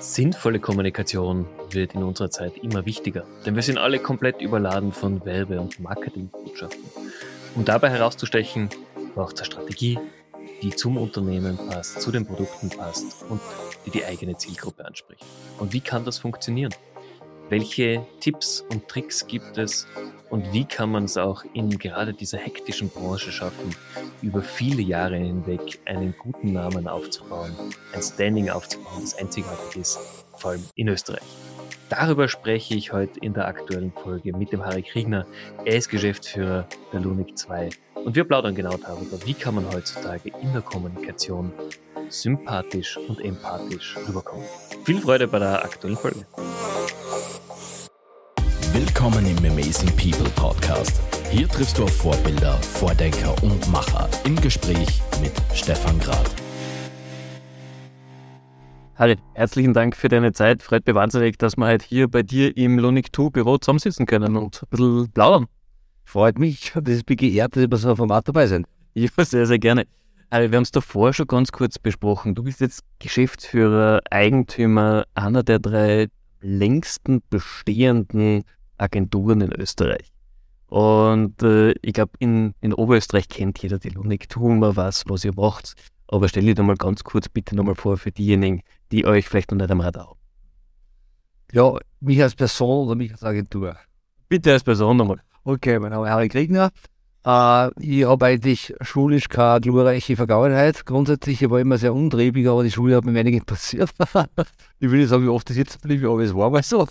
Sinnvolle Kommunikation wird in unserer Zeit immer wichtiger, denn wir sind alle komplett überladen von Werbe- und Marketingbotschaften. Um dabei herauszustechen, braucht es eine Strategie, die zum Unternehmen passt, zu den Produkten passt und die die eigene Zielgruppe anspricht. Und wie kann das funktionieren? Welche Tipps und Tricks gibt es und wie kann man es auch in gerade dieser hektischen Branche schaffen, über viele Jahre hinweg einen guten Namen aufzubauen, ein Standing aufzubauen, das einzigartig ist, vor allem in Österreich. Darüber spreche ich heute in der aktuellen Folge mit dem Harry Kriegner. Er ist Geschäftsführer der Lunik 2 und wir plaudern genau darüber, wie kann man heutzutage in der Kommunikation sympathisch und empathisch rüberkommen. Viel Freude bei der aktuellen Folge. Willkommen im Amazing People Podcast. Hier triffst du auf Vorbilder, Vordenker und Macher im Gespräch mit Stefan Grad. Harry, herzlichen Dank für deine Zeit. Freut mich wahnsinnig, dass wir heute hier bei dir im Lunik 2 Büro zusammensitzen können und ein bisschen plaudern. Freut mich, das ist bin geehrt, dass ich bei so einem Format dabei sein. Ja, sehr, sehr gerne. Harry, wir haben es davor schon ganz kurz besprochen. Du bist jetzt Geschäftsführer, Eigentümer einer der drei längsten bestehenden Agenturen in Österreich. Und äh, ich glaube, in, in Oberösterreich kennt jeder die Lunik, tun wir was, was ihr macht. Aber stell dich mal ganz kurz bitte nochmal vor für diejenigen, die euch vielleicht noch nicht am Radar haben. Ja, mich als Person oder mich als Agentur? Bitte als Person nochmal. Okay, mein Name ist Harry Kriegner. Äh, ich habe eigentlich schulisch keine glorreiche Vergangenheit. Grundsätzlich ich war immer sehr untriebig, aber die Schule hat mich wenig interessiert. ich will nicht sagen, wie oft ich sitzen blieb, aber es war mal so.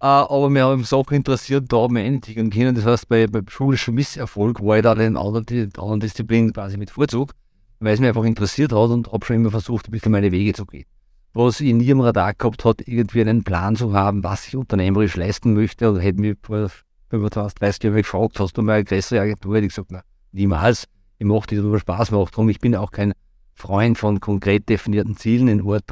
Uh, aber mir haben Sachen interessiert, da haben wir entwickeln können. Das heißt, bei, bei schulischen Misserfolg war ich da in anderen, anderen Disziplinen quasi mit Vorzug, weil es mich einfach interessiert hat und habe schon immer versucht, ein bisschen meine Wege zu gehen. Was ich nie am Radar gehabt hat, irgendwie einen Plan zu haben, was ich unternehmerisch leisten möchte. Und hätte mich vor 25, 30 Jahren gefragt, hast du mal eine größere Agentur? Hätte ich gesagt, na, niemals. Ich mache die, nur Spaß macht. Darum, ich bin auch kein Freund von konkret definierten Zielen in Ort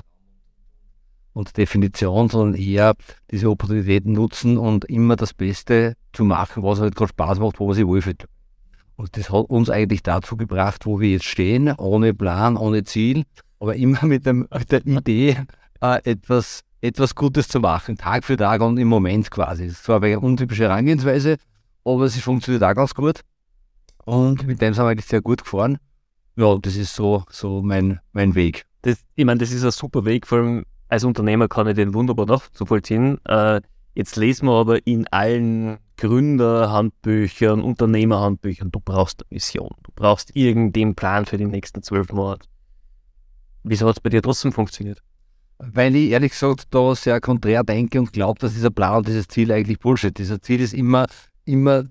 und Definition, sondern eher diese Opportunitäten nutzen und immer das Beste zu machen, was halt gerade Spaß macht, wo man sich wohlfühlt. Und das hat uns eigentlich dazu gebracht, wo wir jetzt stehen, ohne Plan, ohne Ziel, aber immer mit, dem, mit der Idee, äh, etwas, etwas Gutes zu machen, Tag für Tag und im Moment quasi. Das war eine untypische Herangehensweise, aber sie funktioniert auch ganz gut. Und mit dem sind wir eigentlich sehr gut gefahren. Ja, das ist so, so mein, mein Weg. Das, ich meine, das ist ein super Weg, vor allem als Unternehmer kann ich den wunderbar nachzuvollziehen. Äh, jetzt lesen wir aber in allen Gründerhandbüchern, Unternehmerhandbüchern, du brauchst eine Mission, du brauchst irgendeinen Plan für die nächsten zwölf Monate. Wieso hat es bei dir trotzdem funktioniert? Weil ich ehrlich gesagt da sehr konträr denke und glaube, dass dieser Plan und dieses Ziel eigentlich Bullshit ist. Dieser Ziel ist immer, immer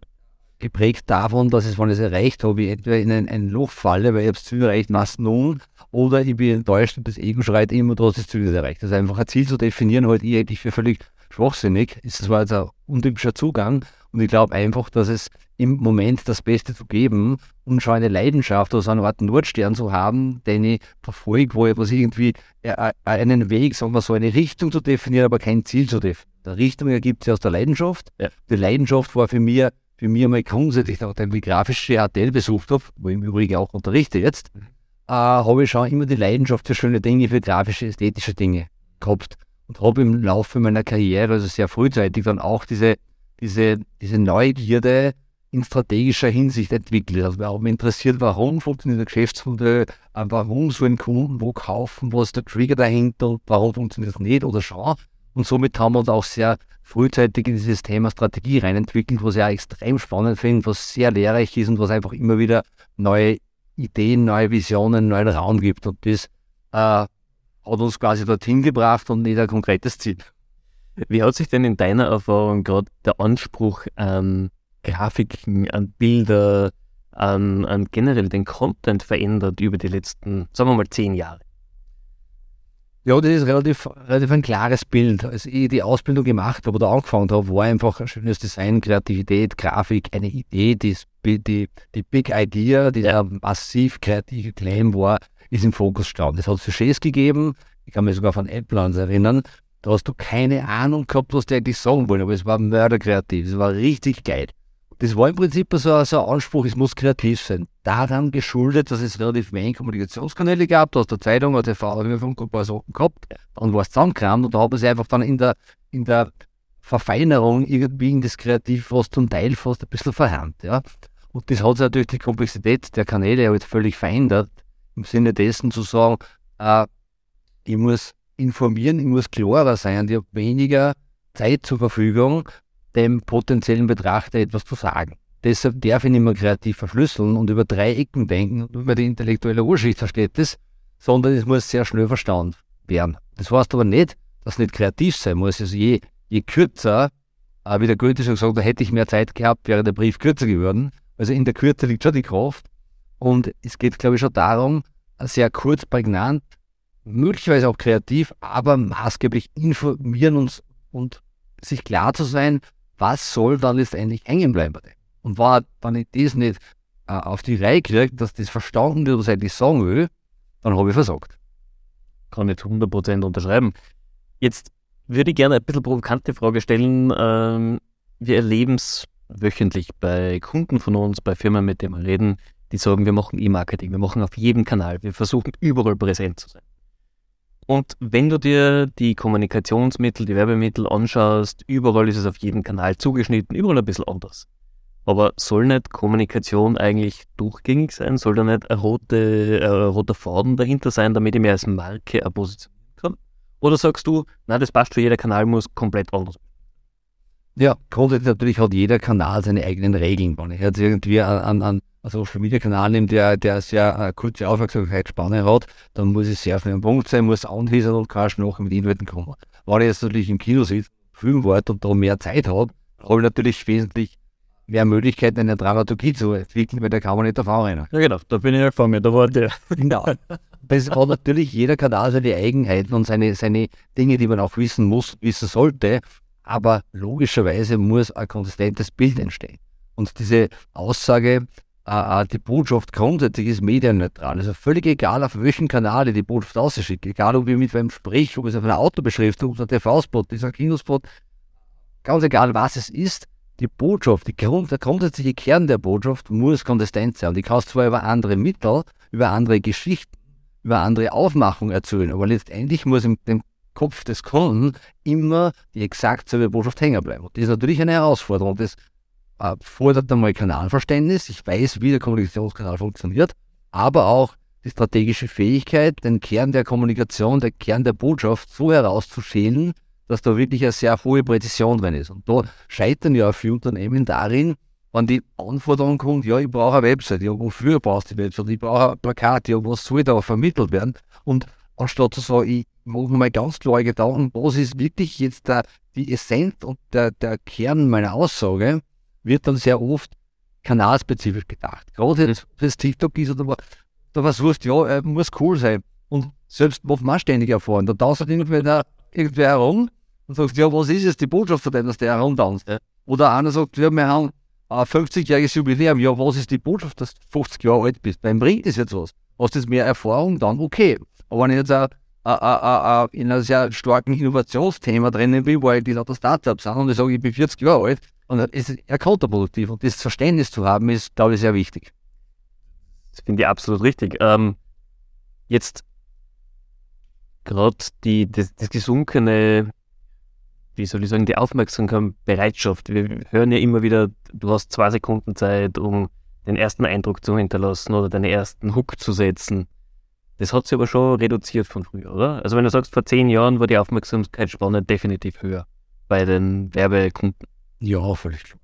geprägt davon, dass es, wenn ich es erreicht habe, ich entweder in ein, ein Loch falle, weil ich habe das Ziel erreicht, was nun, oder ich bin enttäuscht und das Ego schreit immer, du hast das Ziel nicht erreicht. Das ist einfach ein Ziel zu definieren, halt ich eigentlich für völlig schwachsinnig. Ist das war jetzt ein untypischer Zugang und ich glaube einfach, dass es im Moment das Beste zu geben und schon eine Leidenschaft oder so eine Art Nordstern zu haben, den ich verfolge, wo ich was irgendwie äh, äh, einen Weg, sagen wir so, eine Richtung zu definieren, aber kein Ziel zu definieren. Die Richtung ergibt sich aus der Leidenschaft. Ja. Die Leidenschaft war für mich für mich einmal grundsätzlich, nachdem ich grafische HTL besucht habe, wo ich im Übrigen auch unterrichte jetzt, mhm. Äh, habe ich schon immer die Leidenschaft für schöne Dinge, für grafische, ästhetische Dinge gehabt. Und habe im Laufe meiner Karriere, also sehr frühzeitig, dann auch diese, diese, diese Neugierde in strategischer Hinsicht entwickelt. Also wir haben interessiert, warum funktioniert das Geschäftsmodell, äh, warum so ein Kunden wo kaufen, was ist der Trigger dahinter, warum funktioniert es nicht oder schon. Und somit haben wir uns auch sehr frühzeitig in dieses Thema Strategie reinentwickelt, was ich auch extrem spannend finde, was sehr lehrreich ist und was einfach immer wieder neue Ideen, neue Visionen, neuen Raum gibt. Und das äh, hat uns quasi dorthin gebracht und nicht ein konkretes Ziel. Wie hat sich denn in deiner Erfahrung gerade der Anspruch an Grafiken, an Bilder, an, an generell den Content verändert über die letzten, sagen wir mal, zehn Jahre? Ja, das ist relativ, relativ ein klares Bild. Als ich die Ausbildung gemacht habe oder angefangen habe, war einfach ein schönes Design, Kreativität, Grafik, eine Idee, die, die, die Big Idea, die der massiv kreative Claim war, ist im Fokus gestanden. Es hat Sujets gegeben, ich kann mich sogar von Apple erinnern, da hast du keine Ahnung gehabt, was die eigentlich sagen wollen, aber es war mörderkreativ, es war richtig geil. Das war im Prinzip so, so ein Anspruch, es muss kreativ sein. Daran geschuldet, dass es relativ wenig Kommunikationskanäle gab. Du hast der Zeitung, hat der TV ein paar Sachen gehabt, dann war es zusammengekramt und da hat man sich einfach dann in der, in der Verfeinerung irgendwie in das Kreativ was zum Teil fast ein bisschen verhärmt. Ja. Und das hat sich natürlich die Komplexität der Kanäle halt völlig verändert, im Sinne dessen zu sagen, äh, ich muss informieren, ich muss klarer sein, ich habe weniger Zeit zur Verfügung, dem potenziellen Betrachter etwas zu sagen. Deshalb darf ich nicht mehr kreativ verschlüsseln und über drei Ecken denken und über die intellektuelle Urschicht versteht das, sondern es muss sehr schnell verstanden werden. Das heißt aber nicht, dass es nicht kreativ sein muss. Also je, je kürzer, äh, wie der Goethe schon gesagt hat, hätte ich mehr Zeit gehabt, wäre der Brief kürzer geworden. Also in der Kürze liegt schon die Kraft. Und es geht, glaube ich, schon darum, sehr kurz, prägnant, möglicherweise auch kreativ, aber maßgeblich informieren uns und sich klar zu sein, was soll dann letztendlich hängen bleiben. Und war, wenn ich das nicht äh, auf die Reihe kriege, dass das verstanden wird, was ich eigentlich sagen will, dann habe ich versagt. Kann ich zu 100% unterschreiben. Jetzt würde ich gerne eine bisschen provokante Frage stellen. Ähm, wir erleben es wöchentlich bei Kunden von uns, bei Firmen, mit denen wir reden, die sagen, wir machen E-Marketing, wir machen auf jedem Kanal, wir versuchen überall präsent zu sein. Und wenn du dir die Kommunikationsmittel, die Werbemittel anschaust, überall ist es auf jedem Kanal zugeschnitten, überall ein bisschen anders. Aber soll nicht Kommunikation eigentlich durchgängig sein? Soll da nicht ein, rote, äh, roter Faden dahinter sein, damit ich mir als Marke positionieren kann? Oder sagst du, na, das passt für jeder Kanal, muss komplett anders ja, grundsätzlich natürlich hat jeder Kanal seine eigenen Regeln. Wenn ich jetzt irgendwie an, an ein Social Media Kanal nehme, der, der sehr äh, kurze Aufmerksamkeitsspanne hat, dann muss es sehr auf einen Punkt sein, muss anteasern und kann nachher mit Inhalten kommen. Wenn ich jetzt natürlich im Kino sitze, filmen wollte und da mehr Zeit habe, habe ich natürlich wesentlich mehr Möglichkeiten, eine Dramaturgie zu entwickeln, weil da kann man nicht davon rennen. Ja, genau, da bin ich ja mir, da war der. Genau. Es hat natürlich jeder Kanal seine Eigenheiten und seine, seine Dinge, die man auch wissen muss, wissen sollte aber logischerweise muss ein konsistentes Bild entstehen. Und diese Aussage, äh, äh, die Botschaft grundsätzlich ist medienneutral. Also völlig egal, auf welchen Kanal ich die Botschaft ausschicke, egal ob ich mit wem spreche, ob es auf einer Autobeschriftung oder TV-Spot ist, ein Kinospot, ganz egal was es ist, die Botschaft, die Grund, der grundsätzliche Kern der Botschaft muss konsistent sein. Und ich kann es zwar über andere Mittel, über andere Geschichten, über andere Aufmachung erzählen, aber letztendlich muss in dem Kopf des Kunden immer die exakt selbe Botschaft hängen bleiben. Und das ist natürlich eine Herausforderung. Das äh, fordert einmal Kanalverständnis. Ich weiß, wie der Kommunikationskanal funktioniert, aber auch die strategische Fähigkeit, den Kern der Kommunikation, den Kern der Botschaft so herauszuschälen, dass da wirklich eine sehr hohe Präzision drin ist. Und da scheitern ja viele Unternehmen darin, wenn die Anforderung kommt, ja, ich brauche eine Website, ja, wofür brauchst du die Website, ich brauche ein Plakat, ja, was soll da vermittelt werden? Und anstatt zu sagen, ich mache mir mal ganz klare Gedanken, was ist wirklich jetzt der, die Essenz und der, der Kern meiner Aussage, wird dann sehr oft kanalspezifisch gedacht. Gerade jetzt, wenn es TikTok ist oder da versuchst, ja, äh, muss cool sein. Und selbst macht man ständig erfahren. Da tanzt irgendwer, irgendwer herum und sagt, ja, was ist jetzt die Botschaft von dem, dass der herumtanzt? Ja. Oder einer sagt, ja, wir haben ein 50-jähriges Jubiläum, ja, was ist die Botschaft, dass du 50 Jahre alt bist? Beim bringt das jetzt was. Hast du jetzt mehr Erfahrung, dann okay. Aber wenn ich jetzt auch in einem sehr starken Innovationsthema drinnen bin, ich die lauter Startups sind und ich sage, ich bin 40 Jahre alt, und dann ist es eher kontraproduktiv. Und das Verständnis zu haben, ist, glaube ich, sehr wichtig. Das finde ich absolut richtig. Ähm, jetzt gerade die, das, das gesunkene, wie soll ich sagen, die Aufmerksamkeitsbereitschaft. Wir hören ja immer wieder, du hast zwei Sekunden Zeit, um den ersten Eindruck zu hinterlassen oder deinen ersten Hook zu setzen. Das hat sich aber schon reduziert von früher, oder? Also wenn du sagst, vor zehn Jahren war die Aufmerksamkeitsspanne definitiv höher bei den Werbekunden. Ja, völlig klar.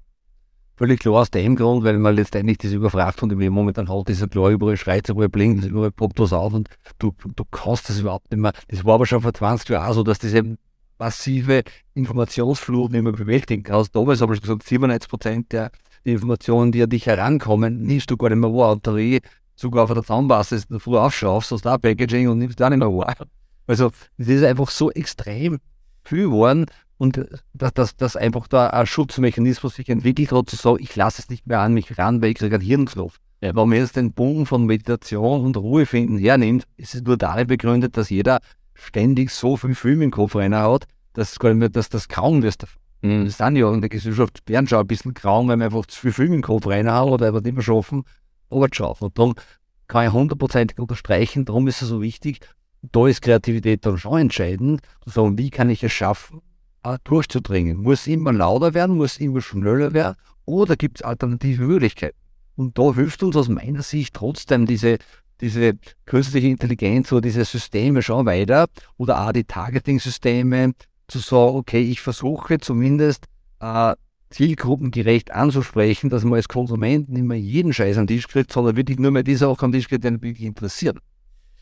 Völlig klar aus dem Grund, weil man letztendlich das überfragt und im momentan halt ist ja klar, überall schreit überall blinkt, überall poppt was auf und du, du, du kannst das überhaupt nicht mehr. Das war aber schon vor 20 Jahren so, dass diese massive Informationsflut nicht mehr bewältigen kannst. Damals habe ich gesagt, 97 Prozent der Informationen, die an dich herankommen, nimmst du gar nicht mehr wahr. Und da sogar auf der Zahnbase ist früh aufschaust, hast da Packaging und nimmst da nicht mehr wahr. Also, das ist einfach so extrem viel geworden und dass, dass, dass einfach da ein Schutzmechanismus sich entwickelt hat, zu sagen, ich lasse es nicht mehr an mich ran, weil ich kriege einen Hirnknopf. Ja. Wenn man jetzt den Bogen von Meditation und Ruhe finden hernimmt, ist es nur darin begründet, dass jeder ständig so viel Film im Kopf rein hat, dass, dass das kaum wirst. Mhm. Das sind ja in der Gesellschaft werden schon ein bisschen grau, weil wir einfach zu viel Film im Kopf reinhauen oder einfach nicht mehr schaffen, aber schaffen. Und darum kann ich hundertprozentig unterstreichen, darum ist es so wichtig, da ist Kreativität dann schon entscheidend, zu sagen, wie kann ich es schaffen, durchzudringen. Muss immer lauter werden, muss immer schneller werden oder gibt es alternative Möglichkeiten? Und da hilft uns aus meiner Sicht trotzdem diese, diese künstliche Intelligenz oder diese Systeme schon weiter oder auch die Targeting-Systeme zu sagen, okay, ich versuche zumindest äh, zielgruppengerecht anzusprechen, dass man als Konsument nicht mehr jeden Scheiß an den Tisch kriegt, sondern wirklich nur mehr diese Sachen an den Tisch kriegt, die wirklich interessieren.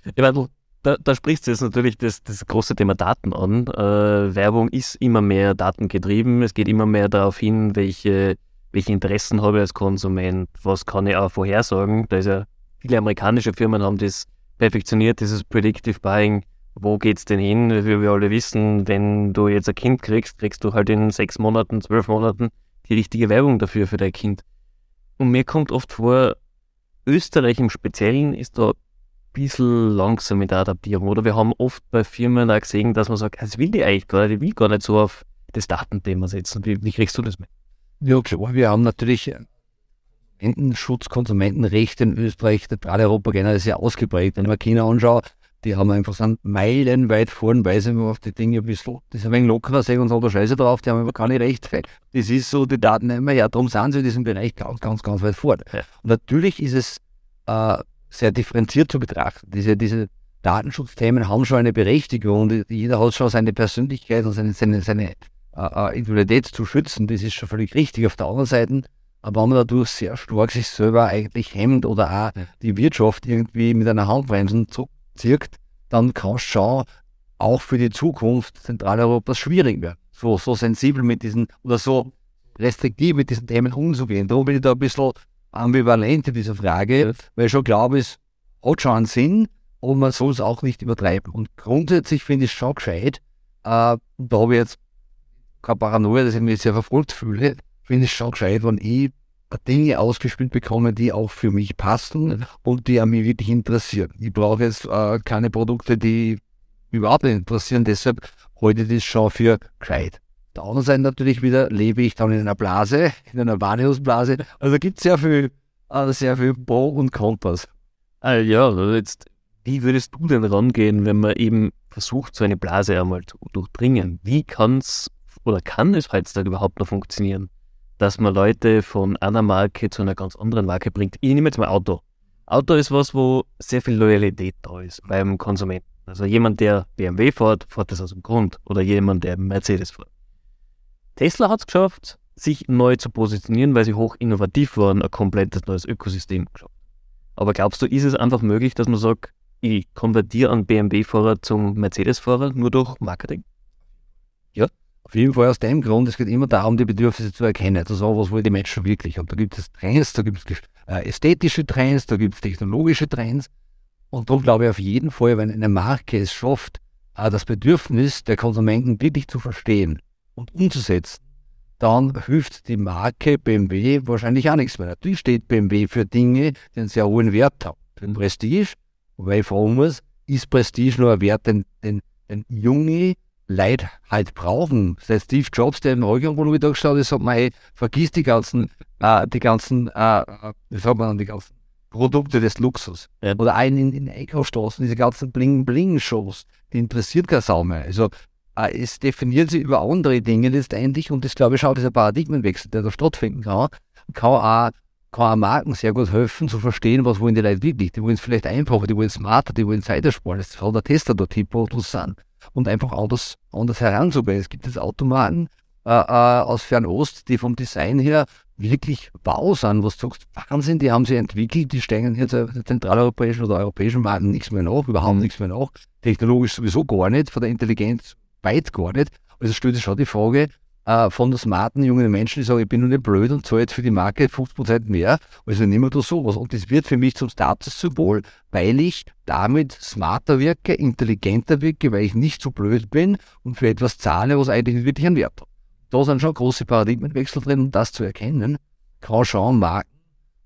Ja, weil da, da sprichst du jetzt natürlich das, das große Thema Daten an. Äh, Werbung ist immer mehr datengetrieben. Es geht immer mehr darauf hin, welche, welche Interessen habe ich als Konsument, was kann ich auch vorhersagen. Da ist ja, viele amerikanische Firmen haben das perfektioniert, dieses Predictive Buying. Wo geht's denn hin? Wie wir alle wissen, wenn du jetzt ein Kind kriegst, kriegst du halt in sechs Monaten, zwölf Monaten die richtige Werbung dafür für dein Kind. Und mir kommt oft vor, Österreich im Speziellen ist da bisschen langsam mit der Adaptierung. Oder wir haben oft bei Firmen auch gesehen, dass man sagt, das will die eigentlich gar nicht, ich will gar nicht so auf das Datenthema setzen. Wie, wie kriegst du das mit? Ja, klar, wir haben natürlich Konsumentenschutz, Konsumentenrecht in Österreich, gerade Europa generell sehr ausgeprägt. Wenn mir China anschaue, die haben einfach sind meilenweit vorn, weil sie auf die Dinge ein bisschen, das ist ein wenig lockerer, sehen und so der Scheiße drauf, die haben aber keine Rechte. Das ist so, die Daten nehmen wir her, darum sind sie in diesem Bereich ganz, ganz, ganz weit vorne. Ja. Und natürlich ist es äh, sehr differenziert zu betrachten. Diese, diese Datenschutzthemen haben schon eine Berechtigung und jeder hat schon seine Persönlichkeit und seine, seine, seine äh, Individualität zu schützen. Das ist schon völlig richtig. Auf der anderen Seite, aber wenn man dadurch sehr stark sich selber eigentlich hemmt oder auch die Wirtschaft irgendwie mit einer Handbremse zurückzieht, dann kann es schon auch für die Zukunft Zentraleuropas schwierig werden. So, so sensibel mit diesen oder so restriktiv mit diesen Themen umzugehen. Darum bin ich da ein bisschen ambivalent in dieser Frage, weil ich schon glaube, es hat schon einen Sinn und man soll es auch nicht übertreiben. Und grundsätzlich finde ich es schon gescheit, äh, da habe ich jetzt keine Paranoia, dass ich mich sehr verfolgt fühle, finde ich es schon gescheit, wenn ich Dinge ausgespielt bekomme, die auch für mich passen und die an mich wirklich interessieren. Ich brauche jetzt äh, keine Produkte, die mich überhaupt nicht interessieren, deshalb halte ich das schon für gescheit der anderen Seite natürlich wieder lebe ich dann in einer Blase, in einer Wahrnehmungsblase. Also gibt es sehr viel, äh, sehr viel Pro und Kontras. Ah, ja, also jetzt, wie würdest du denn rangehen, wenn man eben versucht, so eine Blase einmal zu durchdringen? Wie kann es oder kann es heutzutage überhaupt noch funktionieren, dass man Leute von einer Marke zu einer ganz anderen Marke bringt? Ich nehme jetzt mal Auto. Auto ist was, wo sehr viel Loyalität da ist beim Konsumenten. Also jemand, der BMW fährt, fährt das aus dem Grund. Oder jemand, der Mercedes fährt. Tesla hat es geschafft, sich neu zu positionieren, weil sie hoch innovativ waren, ein komplettes neues Ökosystem geschafft. Aber glaubst du, ist es einfach möglich, dass man sagt, ich konvertiere einen BMW-Fahrer zum Mercedes-Fahrer nur durch Marketing? Ja, auf jeden Fall aus dem Grund, es geht immer darum, die Bedürfnisse zu erkennen, zu sagen, was wollen die Menschen wirklich. Und da gibt es Trends, da gibt es äh, ästhetische Trends, da gibt es technologische Trends. Und darum glaube ich auf jeden Fall, wenn eine Marke es schafft, das Bedürfnis der Konsumenten wirklich zu verstehen und umzusetzen, dann hilft die Marke BMW wahrscheinlich auch nichts mehr. Natürlich steht BMW für Dinge, die einen sehr hohen Wert haben. Für den Prestige, wobei ich fragen muss, ist Prestige nur ein Wert, den, den, den junge Leute halt brauchen? Seit Steve Jobs, der im da geschaut ist, sagt man, hey, vergiss die ganzen, äh, die ganzen, äh, äh wie sagt man, die ganzen Produkte des Luxus. Ja. Oder einen in den Einkaufsstraßen, diese ganzen Bling-Bling-Shows, die interessiert keine Sau mehr. Also es definiert sich über andere Dinge letztendlich und das glaube ich auch dieser Paradigmenwechsel, der da stattfinden kann, kann auch, kann auch Marken sehr gut helfen zu verstehen, was wollen die Leute wirklich. Die wollen es vielleicht einfacher, die wollen smarter, die wollen Zeit ersparen. Das hat der Tester dort Produkt sind. Und einfach anders, anders heranzugehen. Es gibt jetzt Automaten äh, äh, aus Fernost, die vom Design her wirklich wow sind, was du sagst, Wahnsinn, die haben sie entwickelt, die steigen jetzt der zentraleuropäischen oder europäischen Marken nichts mehr nach, überhaupt mhm. nichts mehr nach. Technologisch sowieso gar nicht, von der Intelligenz weit gar nicht. Also stellt sich schon die Frage äh, von smarten jungen Menschen, die sagen, ich bin nur nicht blöd und zahle jetzt für die Marke 50% mehr. Also nehmen wir da sowas. Und das wird für mich zum Statussymbol, weil ich damit smarter wirke, intelligenter wirke, weil ich nicht so blöd bin und für etwas zahle, was eigentlich wirklich einen Wert hat. Da sind schon große Paradigmenwechsel drin, um das zu erkennen, kann schon Marken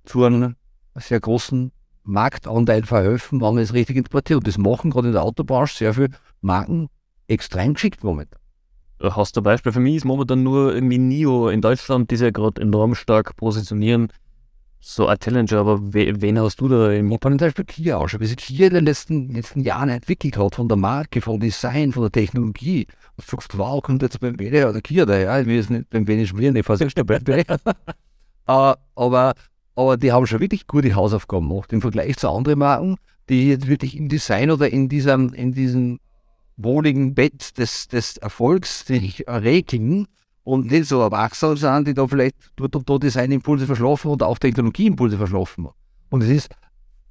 zu einem sehr großen Marktanteil verhelfen, wenn man es richtig interpretiert. Und das machen gerade in der Autobranche sehr viele Marken extrem geschickt momentan. Hast du ein Beispiel? Für mich ist momentan nur irgendwie NIO in Deutschland, die sich ja gerade enorm stark positionieren. So ein Challenger, aber wen hast du da im Ich habe zum Beispiel Kia auch schon, wie sich Kia in den letzten, letzten Jahren entwickelt hat, von der Marke, vom Design, von der Technologie. Und du sagst, wow, kommt jetzt beim WD oder Kia daher? Will es nicht beim WD schmieren, ich fahre schnell aber, aber die haben schon wirklich gute Hausaufgaben gemacht im Vergleich zu anderen Marken, die jetzt wirklich im Design oder in diesem, in diesem wohligen Bett des, des Erfolgs sich regeln und nicht so erwachsen sind, die da vielleicht dort und dort Designimpulse verschlafen oder auch Technologieimpulse verschlafen. Und es ist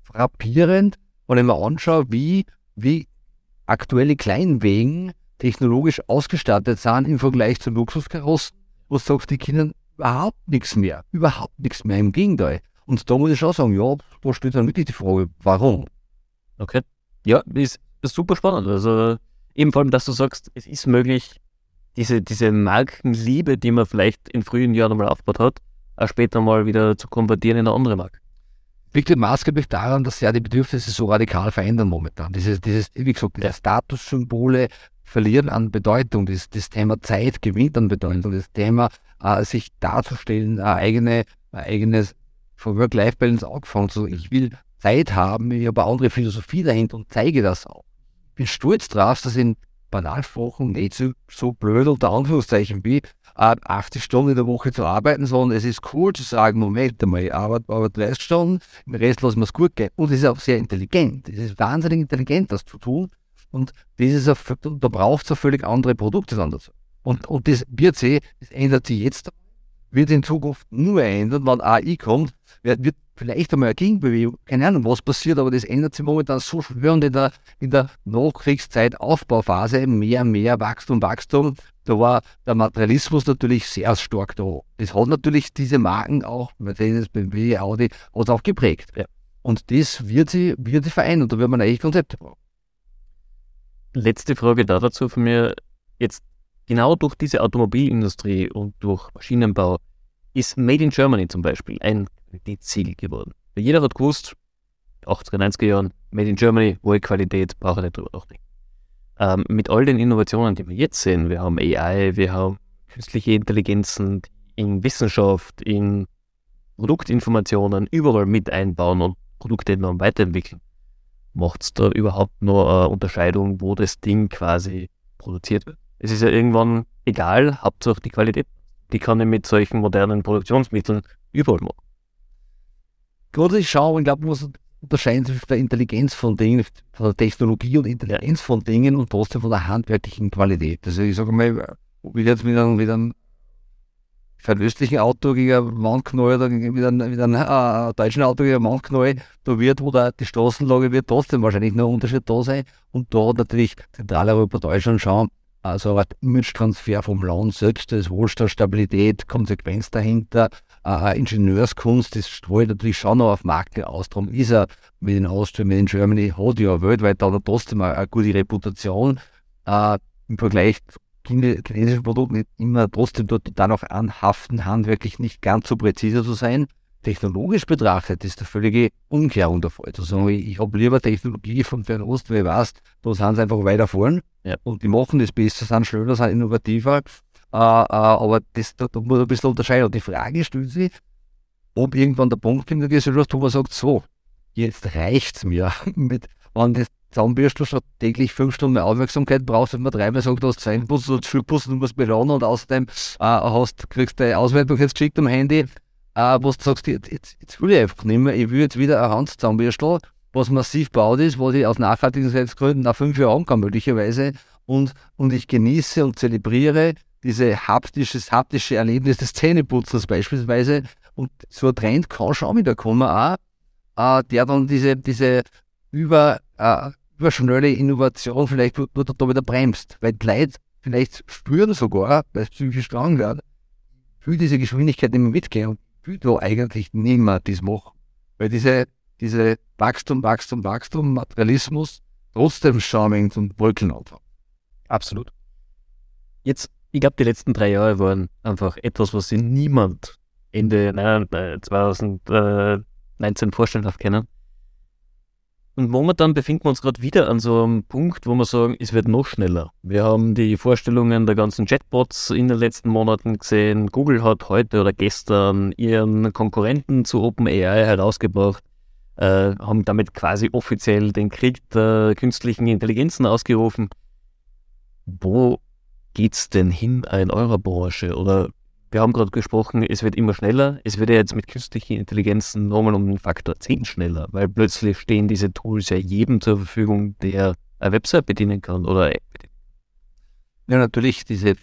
frappierend, wenn ich mir anschaue, wie, wie aktuelle Kleinwegen technologisch ausgestattet sind im Vergleich zum Luxuskarossen, wo du sagst, die können überhaupt nichts mehr. Überhaupt nichts mehr. Im Gegenteil. Und da muss ich schon sagen, ja, da steht dann wirklich die Frage, warum? Okay. Ja, ist, ist super spannend. Also eben vor allem, dass du sagst, es ist möglich, diese, diese Markenliebe, die man vielleicht in frühen Jahren einmal aufgebaut hat, auch später mal wieder zu konvertieren in eine andere Marke. Liegt maßgeblich daran, dass ja die Bedürfnisse so radikal verändern momentan. Dieses, dieses wie gesagt, diese Statussymbole verlieren an Bedeutung. Das, das Thema Zeit gewinnt an Bedeutung. Das Thema, äh, sich darzustellen, eine eigene, ein eigenes von Work-Life-Balance angefangen. So, ich will Zeit haben, ich habe eine andere Philosophie dahinter und zeige das auch bin stolz drauf, dass in Banalsprachen nicht so, so blöd unter Anführungszeichen wie äh, 80 Stunden in der Woche zu arbeiten, sondern es ist cool zu sagen, Moment einmal, ich arbeite, arbeite 30 Stunden, im Rest lassen wir es gut gehen. Und es ist auch sehr intelligent. Es ist wahnsinnig intelligent, das zu tun. Und ein, da braucht es eine völlig andere Produkte dann dazu. Und, und das wird sich, das ändert sich jetzt, wird in Zukunft nur ändern, wenn AI kommt, wird, wird vielleicht einmal eine Gegenbewegung, keine Ahnung, was passiert, aber das ändert sich momentan so schwer und in der, in der Nachkriegszeit Aufbauphase mehr, mehr Wachstum, Wachstum. Da war der Materialismus natürlich sehr stark da. Das hat natürlich diese Marken auch, Mercedes, BMW, Audi, hat auch geprägt. Ja. Und das wird sie, wird sie vereinen und da wird man eigentlich Konzepte brauchen. Letzte Frage da dazu von mir. Jetzt genau durch diese Automobilindustrie und durch Maschinenbau ist Made in Germany zum Beispiel ein Qualitätssiegel geworden. Jeder hat gewusst, 80er, 90er Jahren, Made in Germany, hohe Qualität, brauche ich nicht drüber nachdenken. Ähm, mit all den Innovationen, die wir jetzt sehen, wir haben AI, wir haben künstliche Intelligenzen in Wissenschaft, in Produktinformationen, überall mit einbauen und Produkte enorm weiterentwickeln. Macht es da überhaupt nur eine Unterscheidung, wo das Ding quasi produziert wird? Es ist ja irgendwann egal, Hauptsache die Qualität. Die kann ich mit solchen modernen Produktionsmitteln überall machen. Gerade ich schaue, ich glaube, man muss unterscheiden zwischen der Intelligenz von Dingen, von der Technologie und Intelligenz von Dingen und trotzdem von der handwerklichen Qualität. Also ich sage mal, ob ich jetzt mit einem, mit einem östlichen Auto gegen einen Wandknall oder mit einem, mit einem äh, deutschen Auto gegen einen Wandknall da wird, wo da die Straßenlage wird trotzdem wahrscheinlich noch ein Unterschied da sein. Und da natürlich Zentraleuropa, Deutschland schauen, also ein Image-Transfer vom Land selbst, das Wohlstand, Stabilität, Konsequenz dahinter, äh, Ingenieurskunst, das strahlt natürlich schon noch auf Marken aus. Darum ist er mit den Austria, mit in Germany, hat ja weltweit aber trotzdem eine, eine gute Reputation. Äh, Im Vergleich zu chinesischen Produkten immer trotzdem dort dann auch anhaften, handwerklich nicht ganz so präzise zu sein. Technologisch betrachtet ist der völlige Umkehrung der Fall. Sagen, ich, ich habe lieber Technologie von Fernost, weil ich weiß, da sind sie einfach weiter vorn ja. und die machen das besser, sind schneller, sind innovativer aber das, da, muss man ein bisschen unterscheiden. Und die Frage stellt sich, ob irgendwann der Punkt kommt, wo man sagt, so, jetzt reicht es mir. Mit, wenn das Zahnbürste schon täglich fünf Stunden Aufmerksamkeit brauchst, wenn man dreimal sagt, du hast Zähneputz oder Schulputz, du musst beladen und außerdem äh, hast, kriegst du eine Auswertung jetzt geschickt am Handy, äh, wo du sagst, jetzt, jetzt, will ich einfach nicht mehr, ich will jetzt wieder eine Handzahnbürste, was massiv baut ist, was ich aus Nachhaltigkeitsgründen nach fünf Jahren kann, möglicherweise, und, und ich genieße und zelebriere diese haptisches, haptische Erlebnis des Zähneputzens beispielsweise. Und so ein Trend kann schon wieder kommen, auch, äh, der dann diese, diese über, äh, überschnelle Innovation vielleicht nur da wieder bremst. Weil die Leute vielleicht spüren sogar, weil es psychisch strang wird, für diese Geschwindigkeit nicht mehr mitgehen und will da eigentlich niemand das machen. Weil diese, diese Wachstum, Wachstum, Wachstum, Materialismus trotzdem charming und Wolken anfangen. Absolut. Jetzt ich glaube, die letzten drei Jahre waren einfach etwas, was sich niemand Ende nein, 2019 vorstellen darf können. Und momentan befinden wir uns gerade wieder an so einem Punkt, wo wir sagen, es wird noch schneller. Wir haben die Vorstellungen der ganzen Chatbots in den letzten Monaten gesehen. Google hat heute oder gestern ihren Konkurrenten zu OpenAI herausgebracht, äh, haben damit quasi offiziell den Krieg der künstlichen Intelligenzen ausgerufen. Wo geht's denn hin in eurer Branche? Oder wir haben gerade gesprochen, es wird immer schneller. Es wird ja jetzt mit künstlichen Intelligenzen nochmal um den Faktor 10 schneller, weil plötzlich stehen diese Tools ja jedem zur Verfügung, der eine Website bedienen kann oder App bedienen. Ja, natürlich, diese,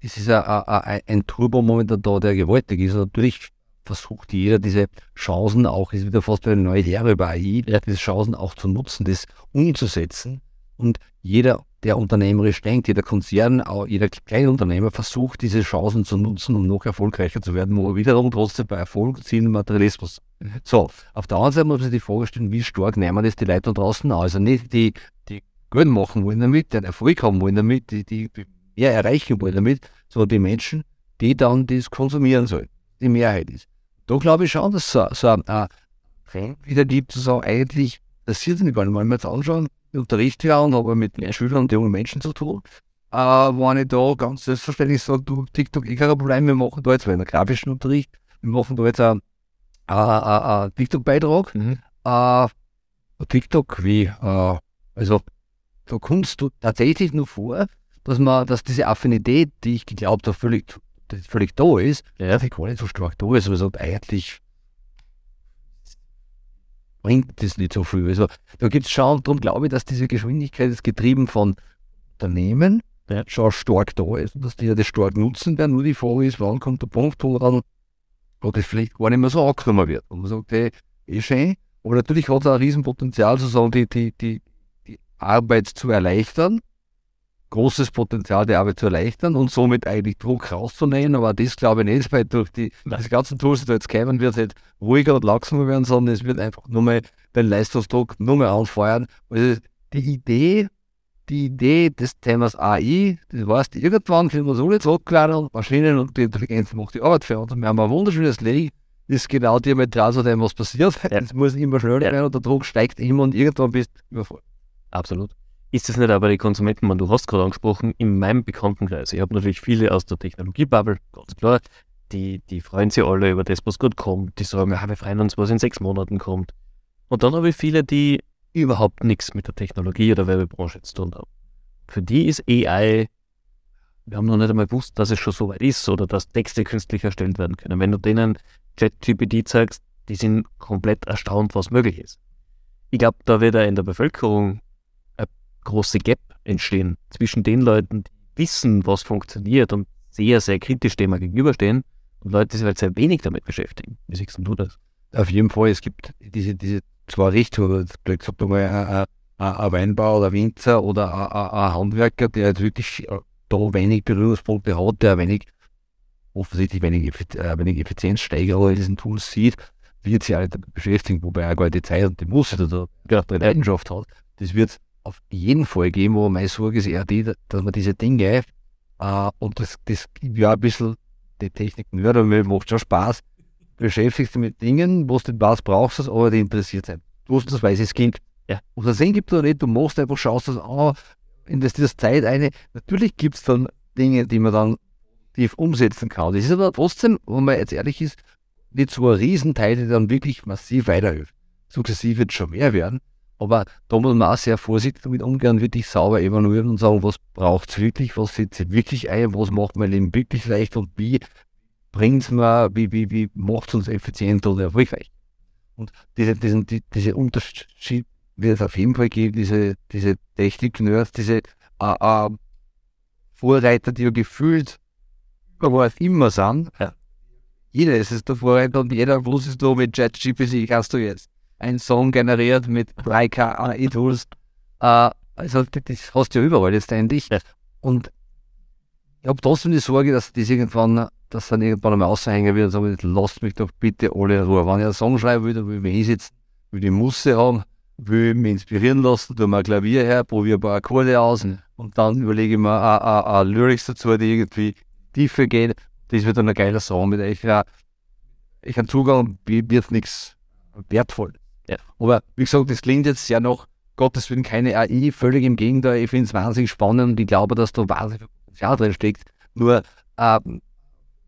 es ist ein, ein, Turbo momentan da, der gewaltig ist. Natürlich versucht jeder diese Chancen auch, ist wieder fast eine neue Lehre über AI, diese Chancen auch zu nutzen, das umzusetzen. Und jeder der unternehmerisch denkt, jeder Konzern, auch jeder Kleinunternehmer versucht, diese Chancen zu nutzen, um noch erfolgreicher zu werden, wo wiederum trotzdem bei Erfolg ziehen Materialismus. So, auf der anderen Seite muss man sich die Frage stellen, wie stark nehmen das die Leute draußen an? Also nicht die, die Geld machen wollen damit, den Erfolg haben wollen damit, die, die mehr erreichen wollen damit, sondern die Menschen, die dann das konsumieren sollen, die Mehrheit ist. Da glaube ich schon, dass es so, so ein, Trend wieder gibt, sagen, eigentlich, das sieht sich gar nicht, wenn wir jetzt anschauen, unterrichte ja und habe mit Schülern und jungen Menschen zu tun. Äh, wenn ich da ganz selbstverständlich sage, du, TikTok, eh kein Problem, wir machen da jetzt einen grafischen Unterricht, wir machen da jetzt einen, einen, TikTok-Beitrag. Mhm. Äh, TikTok, wie, äh, also da kommst du tatsächlich nur vor, dass man, dass diese Affinität, die ich geglaubt habe, völlig, völlig da ist, ja. gar nicht so stark da ist, aber so eigentlich bringt das nicht so viel. Also da gibt es schon, darum glaube ich, dass diese Geschwindigkeit ist getrieben von Unternehmen, ja. schon stark da ist und dass die ja das stark nutzen werden. Nur die Frage ist, wann kommt der Punkt, wo dann wo das vielleicht gar nicht mehr so angenommen wird. Und man sagt, hey, eh schön, aber natürlich hat es ein Riesenpotenzial, sozusagen die, die, die, die Arbeit zu erleichtern großes Potenzial, die Arbeit zu erleichtern und somit eigentlich Druck rauszunehmen. Aber das glaube ich nicht, weil durch die, diese ganzen Tools, die da jetzt kommen, wird es nicht ruhiger und langsamer werden, sondern es wird einfach nur mal den Leistungsdruck nur mehr anfeuern. Also die Idee, die Idee des Themas AI, das heißt, irgendwann können wir es alle zurückladen und Maschinen und die Intelligenz macht die Arbeit für uns. Und wir haben ein wunderschönes Leben, ist genau diametral zu dem, was passiert. Es muss immer schneller werden und der Druck steigt immer und irgendwann bist du überfordert. Absolut. Ist das nicht aber die Konsumenten, man, du hast gerade angesprochen, in meinem Bekanntenkreis. Ich habe natürlich viele aus der Technologiebubble, ganz klar, die, die freuen sich alle über das, was gerade kommt. Die sagen, ja, wir freuen uns, was in sechs Monaten kommt. Und dann habe ich viele, die überhaupt nichts mit der Technologie oder Werbebranche zu tun haben. Für die ist AI, wir haben noch nicht einmal gewusst, dass es schon so weit ist oder dass Texte künstlich erstellt werden können. Wenn du denen ChatGPT zeigst, die sind komplett erstaunt, was möglich ist. Ich glaube, da wird er in der Bevölkerung große Gap entstehen zwischen den Leuten, die wissen, was funktioniert und sehr, sehr kritisch dem gegenüberstehen und Leute, die sich halt sehr wenig damit beschäftigen. Wie siehst du das? Auf jeden Fall, es gibt diese, diese zwei Richtungen. Blöd gesagt, einmal ein Weinbauer oder Winzer oder ein Handwerker, der jetzt wirklich äh, da wenig Berührungspunkte hat, der wenig, offensichtlich wenig, äh, wenig Effizienzsteigerung in diesen Tools sieht, wird sich alle damit beschäftigen, wobei er gar die Zeit und die Muße oder die Leidenschaft hat. Das wird auf jeden Fall geben, wo meine Sorge ist eher die, dass man diese Dinge, äh, und das, das ja ein bisschen die Technik nur, mir macht schon Spaß, beschäftigst dich mit Dingen, wo du was brauchst, aber die interessiert sind. Du hast das weiß es Kind. Ja. Und das Sinn gibt es nicht, du musst einfach schaust, dass, oh, investierst Zeit eine. Natürlich gibt es dann Dinge, die man dann tief umsetzen kann. Das ist aber trotzdem, wenn man jetzt ehrlich ist, nicht so ein Riesenteil, der dann wirklich massiv weiterhilft. Sukzessiv wird es schon mehr werden. Aber da muss man auch sehr vorsichtig damit umgehen, wirklich sauber evaluieren und sagen, was braucht es wirklich, was setzt wirklich ein, was macht mein Leben wirklich leicht und wie bringt es mir, wie, wie, wie macht es uns effizient oder erfolgreich. Und diese, diesen, die, diese Unterschied wird es auf jeden Fall geben, diese, diese Technik-Nerds, diese äh, äh, Vorreiter, die ja gefühlt überall immer sind. Ja. Jeder ist es der Vorreiter und jeder muss es nur mit ChatGPT, kannst du jetzt ein Song generiert mit 3K AI-Tools. Äh, also das hast du ja überall letztendlich. Ja. Und ich habe trotzdem die Sorge, dass das irgendwann, dass dann irgendwann einmal aushängen wird und sagen, lasst mich doch bitte alle in Ruhe. Wenn ich einen Song schreiben will, dann will ich mich hinsetzen, will die Musse haben, will mich inspirieren lassen, tue mal Klavier her, probiere ein paar Akkorde aus mhm. und dann überlege ich mir ein Lyrics dazu, die irgendwie tiefer gehen. Das wird dann ein geiler Song mit ja, ich habe Zugang, wird nichts wertvoll Ja. Aber wie gesagt, das klingt jetzt ja noch, Gottes Willen, keine AI, völlig im Gegenteil. Ich finde es wahnsinnig spannend und ich glaube, dass da wahnsinnig viel Potenzial drin steckt. Nur äh,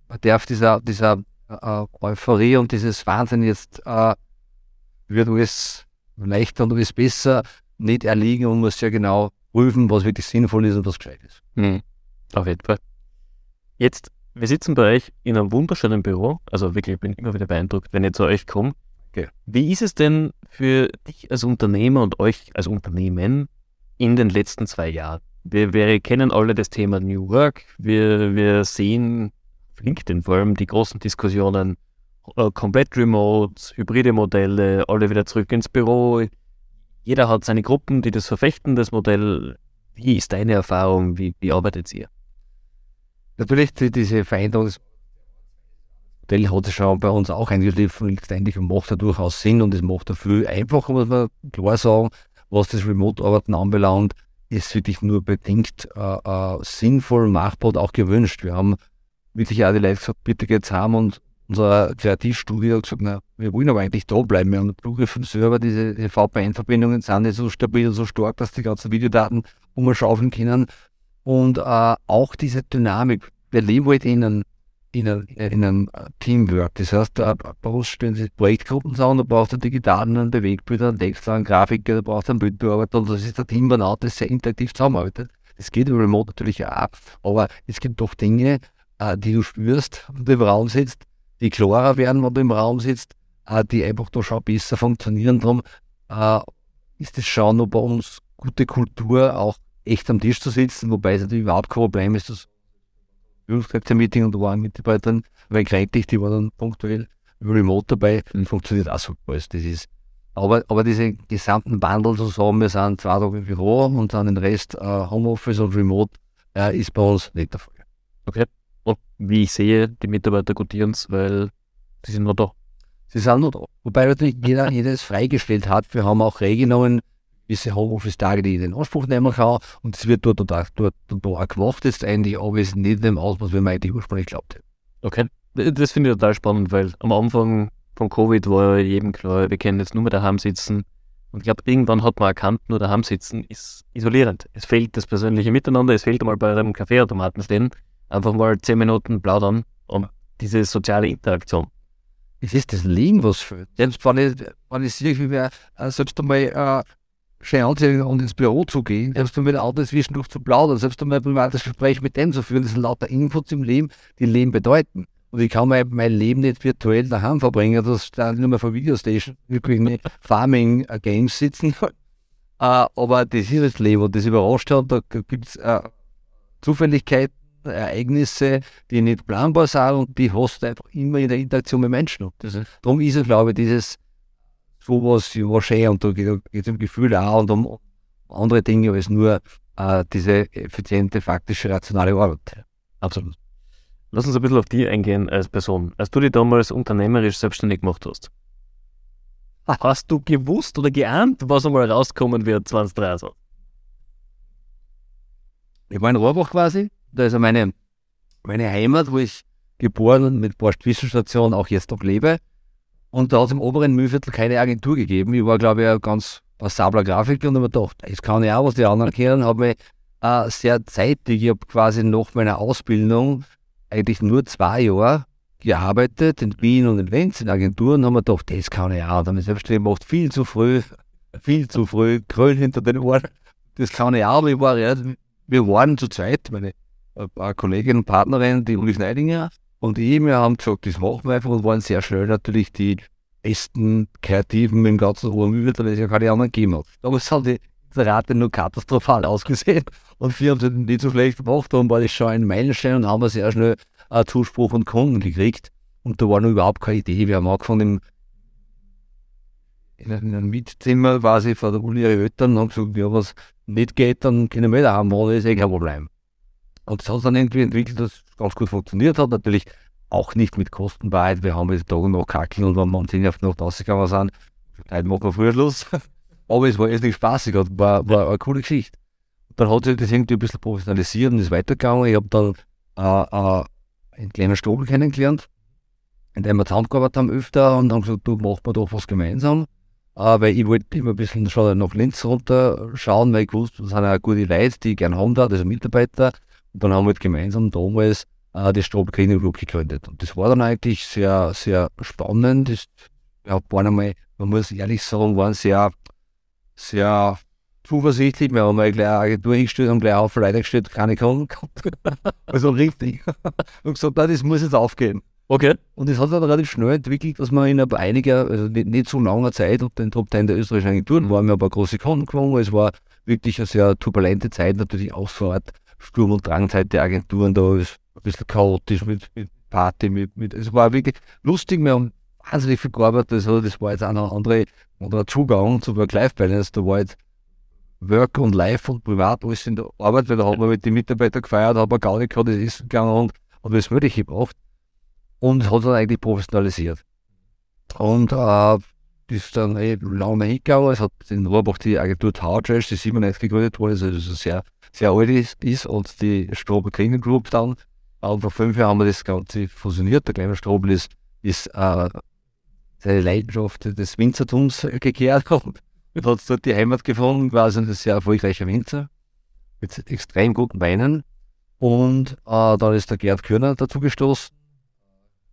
man darf dieser, dieser äh, Euphorie und dieses Wahnsinn jetzt äh, wird alles leichter und alles besser nicht erliegen und muss ja genau prüfen, was wirklich sinnvoll ist und was gescheit ist. Mhm. Auf jeden Fall. Jetzt, wir sitzen bei euch in einem wunderschönen Büro. Also wirklich, ich bin immer wieder beeindruckt, wenn ich zu euch komme. Okay. Wie ist es denn für dich als Unternehmer und euch als Unternehmen in den letzten zwei Jahren? Wir, wir kennen alle das Thema New Work. Wir, wir sehen auf LinkedIn vor allem die großen Diskussionen, äh, komplett remote, hybride Modelle, alle wieder zurück ins Büro. Jeder hat seine Gruppen, die das verfechten, das Modell. Wie ist deine Erfahrung? Wie, wie arbeitet ihr? Natürlich diese Veränderung Modells hat es schon bei uns auch eingeschliffen, letztendlich macht da durchaus Sinn und es macht dafür einfacher, muss man klar sagen, was das Remote-Arbeiten anbelangt, ist wirklich nur bedingt äh, äh, sinnvoll, machbar und auch gewünscht. Wir haben wirklich auch die Leute gesagt, bitte geht's heim und unser Kreativstudio hat gesagt, na, wir wollen aber eigentlich da bleiben. Wir haben Zugriff vom Server, diese, diese VPN-Verbindungen sind nicht so stabil und so stark, dass die ganzen Videodaten umschaufeln können. Und äh, auch diese Dynamik, wir leben halt in einem, in einem, in einem Teamwork. Das heißt, bei uns stellen sich Projektgruppen zusammen, da brauchst du digitalen einen Bewegbilder, einen Text, einen Grafiker, da brauchst du einen Bildbearbeiter und das ist der Teamburnout, das sehr interaktiv zusammenarbeitet. Das geht über Remote natürlich auch, aber es gibt doch Dinge, äh, die du spürst, wenn du im Raum sitzt, die klarer werden, wenn du im Raum sitzt, äh, die einfach da schon besser funktionieren. Darum äh, ist es schon bei uns gute Kultur, auch echt am Tisch zu sitzen, wobei es natürlich überhaupt kein Problem ist, dass Führungskräfte-Meeting und da waren Mitarbeiterin, weil gleichzeitig, die war dann punktuell remote dabei, mhm. funktioniert auch so alles. Das ist, aber, aber diese gesamten Wandel zusammen, wir sind zwei Tage im Büro und dann den Rest äh, Homeoffice und Remote, äh, ist bei uns nicht der Fall. Okay. Und wie ich sehe, die Mitarbeiter gutieren es, weil sie sind nur da. Sie sind nur da. Wobei natürlich jeder, jeder es freigestellt hat. Wir haben auch Regelungen, gewisse Homeoffice-Tage, die ich in Anspruch nehmen kann. Und es wird dort und dort, dort, dort auch gemacht jetzt eigentlich, aber es ist nicht in dem Ausmaß, wie man eigentlich ursprünglich glaubt Okay. Das finde ich total spannend, weil am Anfang von Covid war jedem klar, wir können jetzt nur mehr daheim sitzen. Und ich glaube, irgendwann hat man erkannt, nur daheim sitzen ist isolierend. Es fehlt das persönliche Miteinander, es fehlt einmal bei einem Kaffeeautomaten stehen einfach mal zehn Minuten plaudern und diese soziale Interaktion. Es ist das Leben, was fehlt. Selbst wenn ich, wenn ich sehe, wie wir äh, selbst einmal äh, anziehen und ins Büro zu gehen, selbst mit Autos zwischendurch zu plaudern, selbst einmal ein privates Gespräch mit dem zu führen, das sind lauter Inputs im Leben, die Leben bedeuten. Und ich kann mein, mein Leben nicht virtuell daheim verbringen, dass da nur mehr vor Videostation wirklich eine Farming-Games äh, sitzen. äh, aber das ist das Leben und das überrascht hat, da gibt es äh, Zufälligkeiten, Ereignisse, die nicht planbar sind und die hast du einfach immer in der Interaktion mit Menschen. Das, darum ist es, glaube ich, dieses sowas ja schön und da geht es um Gefühle auch und um andere Dinge als nur äh, diese effiziente, faktische, rationale Arbeit. Absolut. Lass uns ein bisschen auf dich eingehen als Person. Als du dich damals unternehmerisch selbstständig gemacht hast, hast du gewusst oder geahnt, was einmal rauskommen wird 2023? Ich war in Rohrbach quasi da ist ja meine, meine Heimat, wo ich geboren und mit ein paar Zwischenstationen auch jetzt noch lebe. Und da hat es im oberen Mühlviertel keine Agentur gegeben. Ich war, glaube ich, ein ganz passabler Grafiker und habe mir gedacht, das kann ich auch, was die anderen kennen. Habe mich äh, sehr zeitig, ich habe quasi nach meiner Ausbildung eigentlich nur zwei Jahre gearbeitet in Wien und in Lenz in Agenturen und habe mir gedacht, das kann ich auch. Und dann ist selbstständig gemacht, viel zu früh, viel zu früh, Kröll hinter den Ohren. Das kann ich auch, ich war, ja, wir waren zu zweit, meine eine Kollegin und Partnerin, die Uli Schneidinger und ich, wir haben gesagt, das machen wir einfach und waren sehr schnell natürlich die besten Kreativen im ganzen Ruhrmühl, weil es ja keine anderen gegeben hat. Damals hat die Rate nur katastrophal ausgesehen und wir haben es nicht so schlecht gemacht, darum war das schon ein Meilenstein und haben sehr schnell äh, Zuspruch und Kunden gekriegt und da war noch überhaupt keine Idee. Wir haben angefangen in einem Mietzimmer quasi vor der ihre Eltern und haben gesagt, ja, was nicht geht, dann können wir da haben, das ist eh kein Problem. Und das hat dann irgendwie entwickelt, dass es ganz gut funktioniert hat. Natürlich auch nicht mit Kostenwahrheit. Wir haben jetzt Tag und Nacht kackeln und wenn wir um 10 auf die Nacht rausgegangen sind, heute machen wir früher Schluss. Aber es war echt nicht spaßig, war, war eine coole Geschichte. Dann hat sich das irgendwie ein bisschen professionalisiert und ist weitergegangen. Ich habe dann äh, äh, einen kleinen Strobel kennengelernt, in dem wir zusammengearbeitet haben öfter und haben gesagt, du, machen wir doch was gemeinsam. äh, weil ich wollte immer ein bisschen schon nach Linz runter schauen, weil ich wusste, das sind auch gute Leute, die ich gerne haben da, also Mitarbeiter. Und dann haben wir halt gemeinsam damals äh, die Strobe Cleaning Group gegründet. Und das war dann eigentlich sehr, sehr spannend. Das, ja, waren einmal, man muss ehrlich sagen, waren sehr, sehr zuversichtlich. Wir haben gleich eine Agentur hingestellt, haben gleich auf Leute gestellt, keine Kunden Also richtig. und gesagt, das muss jetzt aufgehen. Okay. Und es hat dann relativ schnell entwickelt, dass man in einiger, also nicht, nicht so langer Zeit unter den Top 10 der österreichischen Agenturen waren wir aber große Kunden gewonnen. Es war wirklich eine sehr turbulente Zeit, natürlich auch eine Art Sturm- und Drangzeit der Agenturen. Da ist ein bisschen chaotisch mit, mit Party, mit, mit, es war wirklich lustig. Wir haben wahnsinnig viel gearbeitet. Also das war jetzt auch noch andere, anderer Zugang zu Work-Life-Balance. Da war jetzt Work und Life und Privat alles in der Arbeit, weil da hat man mit den Mitarbeitern gefeiert, hat man gar nicht gehabt, das Essen gegangen und hat alles Mögliche gebracht und hat dann eigentlich professionalisiert. Und äh, das ist dann eh lange hingegangen. Es hat in Rohrbach die Agentur Tower-Trash, die 97 gegründet wurde, also das sehr, sehr alt ist, ist und die Strobel Cleaning Group dann. Und vor fünf Jahren haben wir das Ganze fusioniert. Der kleine Strobel ist, ist äh, seine Leidenschaft des Winzertums gekehrt und hat dort die Heimat gefunden, also ein sehr erfolgreicher Winzer mit extrem guten Weinen. Und äh, dann ist der Gerd Körner dazu gestoßen,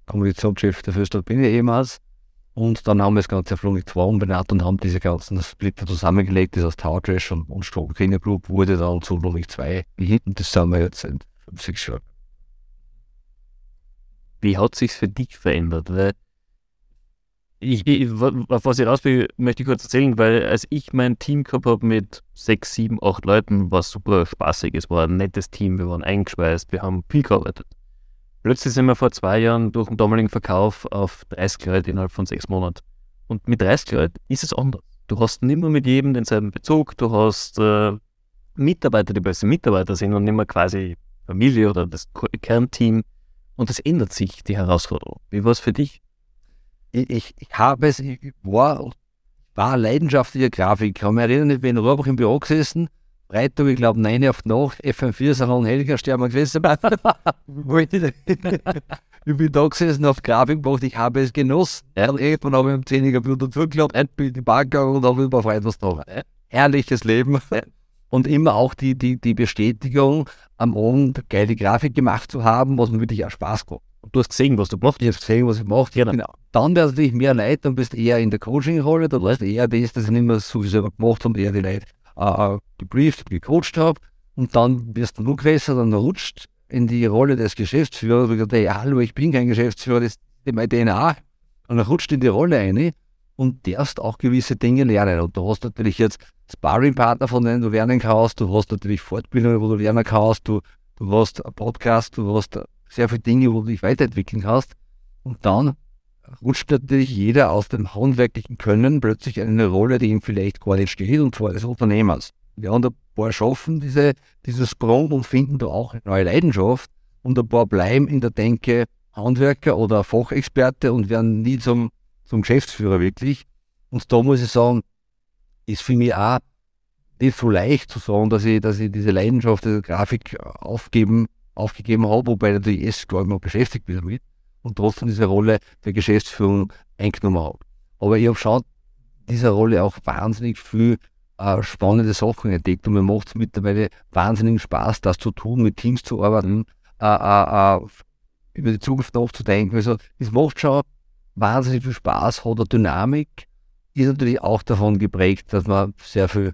Kommunikationschef der Föstal bin ich ehemals. Und dann haben wir das Ganze auf Logik 2 umbenannt und haben diese ganzen Splitter zusammengelegt, das heißt Tower Trash und, und Strom Group wurde dann zu Logik 2 Und das sind wir jetzt seit 5, 6 Jahren. Wie hat sich für dich verändert? Ich, ich, auf was ich raus will, möchte ich kurz erzählen, weil als ich mein Team gehabt habe mit sechs, sieben, acht Leuten, war super spaßig. Es war ein nettes Team, wir waren eingeschweißt, wir haben viel gearbeitet. Plötzlich sind wir vor zwei Jahren durch den damaligen Verkauf auf 30 Leute innerhalb von sechs Monaten. Und mit 30 Leuten ist es anders. Du hast nicht mehr mit jedem denselben Bezug, du hast äh, Mitarbeiter, die beste Mitarbeiter sind und nicht mehr quasi Familie oder das Kernteam. Und das ändert sich, die Herausforderung. Wie war es für dich? Ich, ich, ich habe es, ich war, war leidenschaftlicher Grafiker. Ich kann mich erinnern, ich bin in Rohrbach im Büro gesessen Freitag, ich glaube, 9 auf Nacht, FM4 Salon Hellinger sterben gewesen. ich bin da gesessen, auf Grafik gemacht, ich habe es genossen. Ja. Und irgendwann habe ich um 10 Uhr Computer zugeklappt, bin in die Bank gegangen und habe über Freitag was da. Ja. Herrliches Leben. Ja. Und immer auch die, die, die Bestätigung, am Abend geile Grafik gemacht zu haben, was mir wirklich auch Spaß gemacht und du hast gesehen, was du gemacht hast. Ich habe gesehen, was ich gemacht genau. genau. Dann wäre es natürlich mehr Leid, dann bist du eher in der Coaching-Rolle, dann weißt du eher das, dass ich nicht mehr so selber gemacht habe, eher die Leute äh, gebrieft, gecoacht habe. Und dann wirst du noch größer, dann rutscht in die Rolle des Geschäftsführers. Und ich gesagt, hey, hallo, ich bin kein Geschäftsführer, das ist meine DNA. Und dann rutscht in die Rolle rein und darfst auch gewisse Dinge lernen. Und du hast natürlich jetzt Sparring-Partner, von denen du lernen kannst. Du hast natürlich Fortbildungen, wo du lernen kannst. Du, du hast einen Podcast, du hast sehr viele Dinge, wo du dich weiterentwickeln kannst. Und dann rutscht natürlich jeder aus dem handwerklichen Können plötzlich in eine Rolle, die ihm vielleicht gar nicht steht, und zwar des Unternehmers. Ja, und ein paar schaffen diese, diesen Sprung und finden da auch eine neue Leidenschaft und ein paar bleiben in der Denke Handwerker oder Fachexperte und werden nie zum, zum Geschäftsführer wirklich. Und da muss ich sagen, ist für mich auch nicht so leicht zu sagen, dass ich, dass ich diese Leidenschaft der Grafik aufgeben, aufgegeben habe, wobei natürlich erst gar nicht beschäftigt bin damit und trotzdem diese Rolle der Geschäftsführung eingenommen habe. Aber ich habe schon dieser Rolle auch wahnsinnig viel äh, spannende Sachen entdeckt und mir macht es mittlerweile wahnsinnig Spaß, das zu tun, mit Teams zu arbeiten, äh, äh, äh über die Zukunft nachzudenken. Also es macht schon wahnsinnig viel Spaß, hat eine Dynamik, ist natürlich auch davon geprägt, dass man sehr viel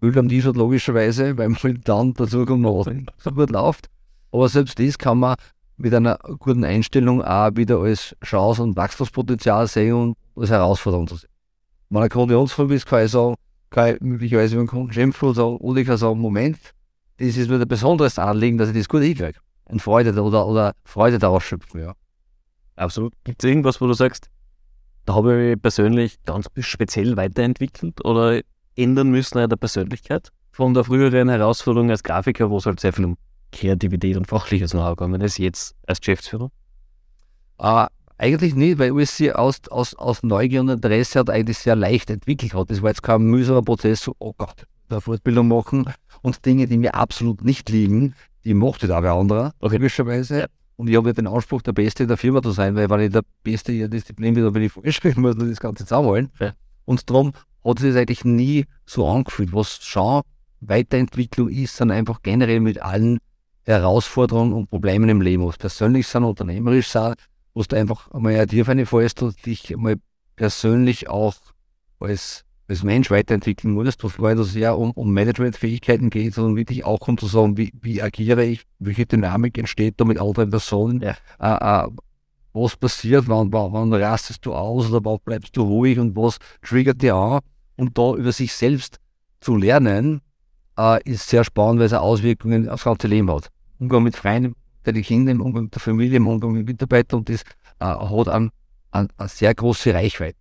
Müll am Tisch hat, logischerweise, weil man dann dazu kommt, noch so gut läuft. Aber selbst das kann man mit einer guten Einstellung auch wieder als Chance und Wachstumspotenzial sehen und als Herausforderung zu sehen. Wenn ein Kunde uns ist, kann ich sagen, kann ich möglicherweise über den Kunden schimpfen und sagen, oder ich kann sagen, Moment, das ist mir ein besonderes Anliegen, dass ich das gut hinkriege. Und Freude oder, oder Freude daraus schöpfen, ja. Absolut. Gibt es irgendwas, wo du sagst, da habe ich mich persönlich ganz speziell weiterentwickelt oder ändern müssen an der Persönlichkeit von der früheren Herausforderung als Grafiker, wo es halt sehr viel um Kreativität und fachliches Know-how gegangen ist, jetzt als Geschäftsführer? Uh, eigentlich nicht, weil USC aus, aus, aus Neugier und Interesse hat eigentlich sehr leicht entwickelt hat. Das war jetzt kein mühsamer Prozess, so, oh Gott, eine Fortbildung machen und Dinge, die mir absolut nicht liegen, die mochte da wer anderer, okay. logischerweise. Und ich habe ja den Anspruch, der Beste in der Firma zu sein, weil wenn ich der Beste in der Disziplin bin, dann bin ich falsch, ich muss das Ganze zusammenholen. Ja. Und darum hat sich das eigentlich nie so angefühlt. Was schon Weiterentwicklung ist, sind einfach generell mit allen Herausforderungen und Problemen im Leben, was persönlich sind, unternehmerisch sind, wo du einfach einmal ein Tier fällst und dich einmal persönlich auch als, als Mensch weiterentwickeln musst, wo es sehr um, um Managementfähigkeiten geht, sondern wirklich auch um zu sagen, wie, wie agiere ich, welche Dynamik entsteht da mit anderen Personen, ja. äh, äh, was passiert, wann, wann, wann rastest du aus oder wann bleibst du ruhig und was triggert dir an? Und da über sich selbst zu lernen, äh, ist sehr spannend, weil es Auswirkungen aufs ganze Leben hat. Umgang mit Freunden, mit den Kindern, im Umgang mit der Familie, im Umgang mit Mitarbeitern und das äh, hat eine an, an sehr große Reichweite.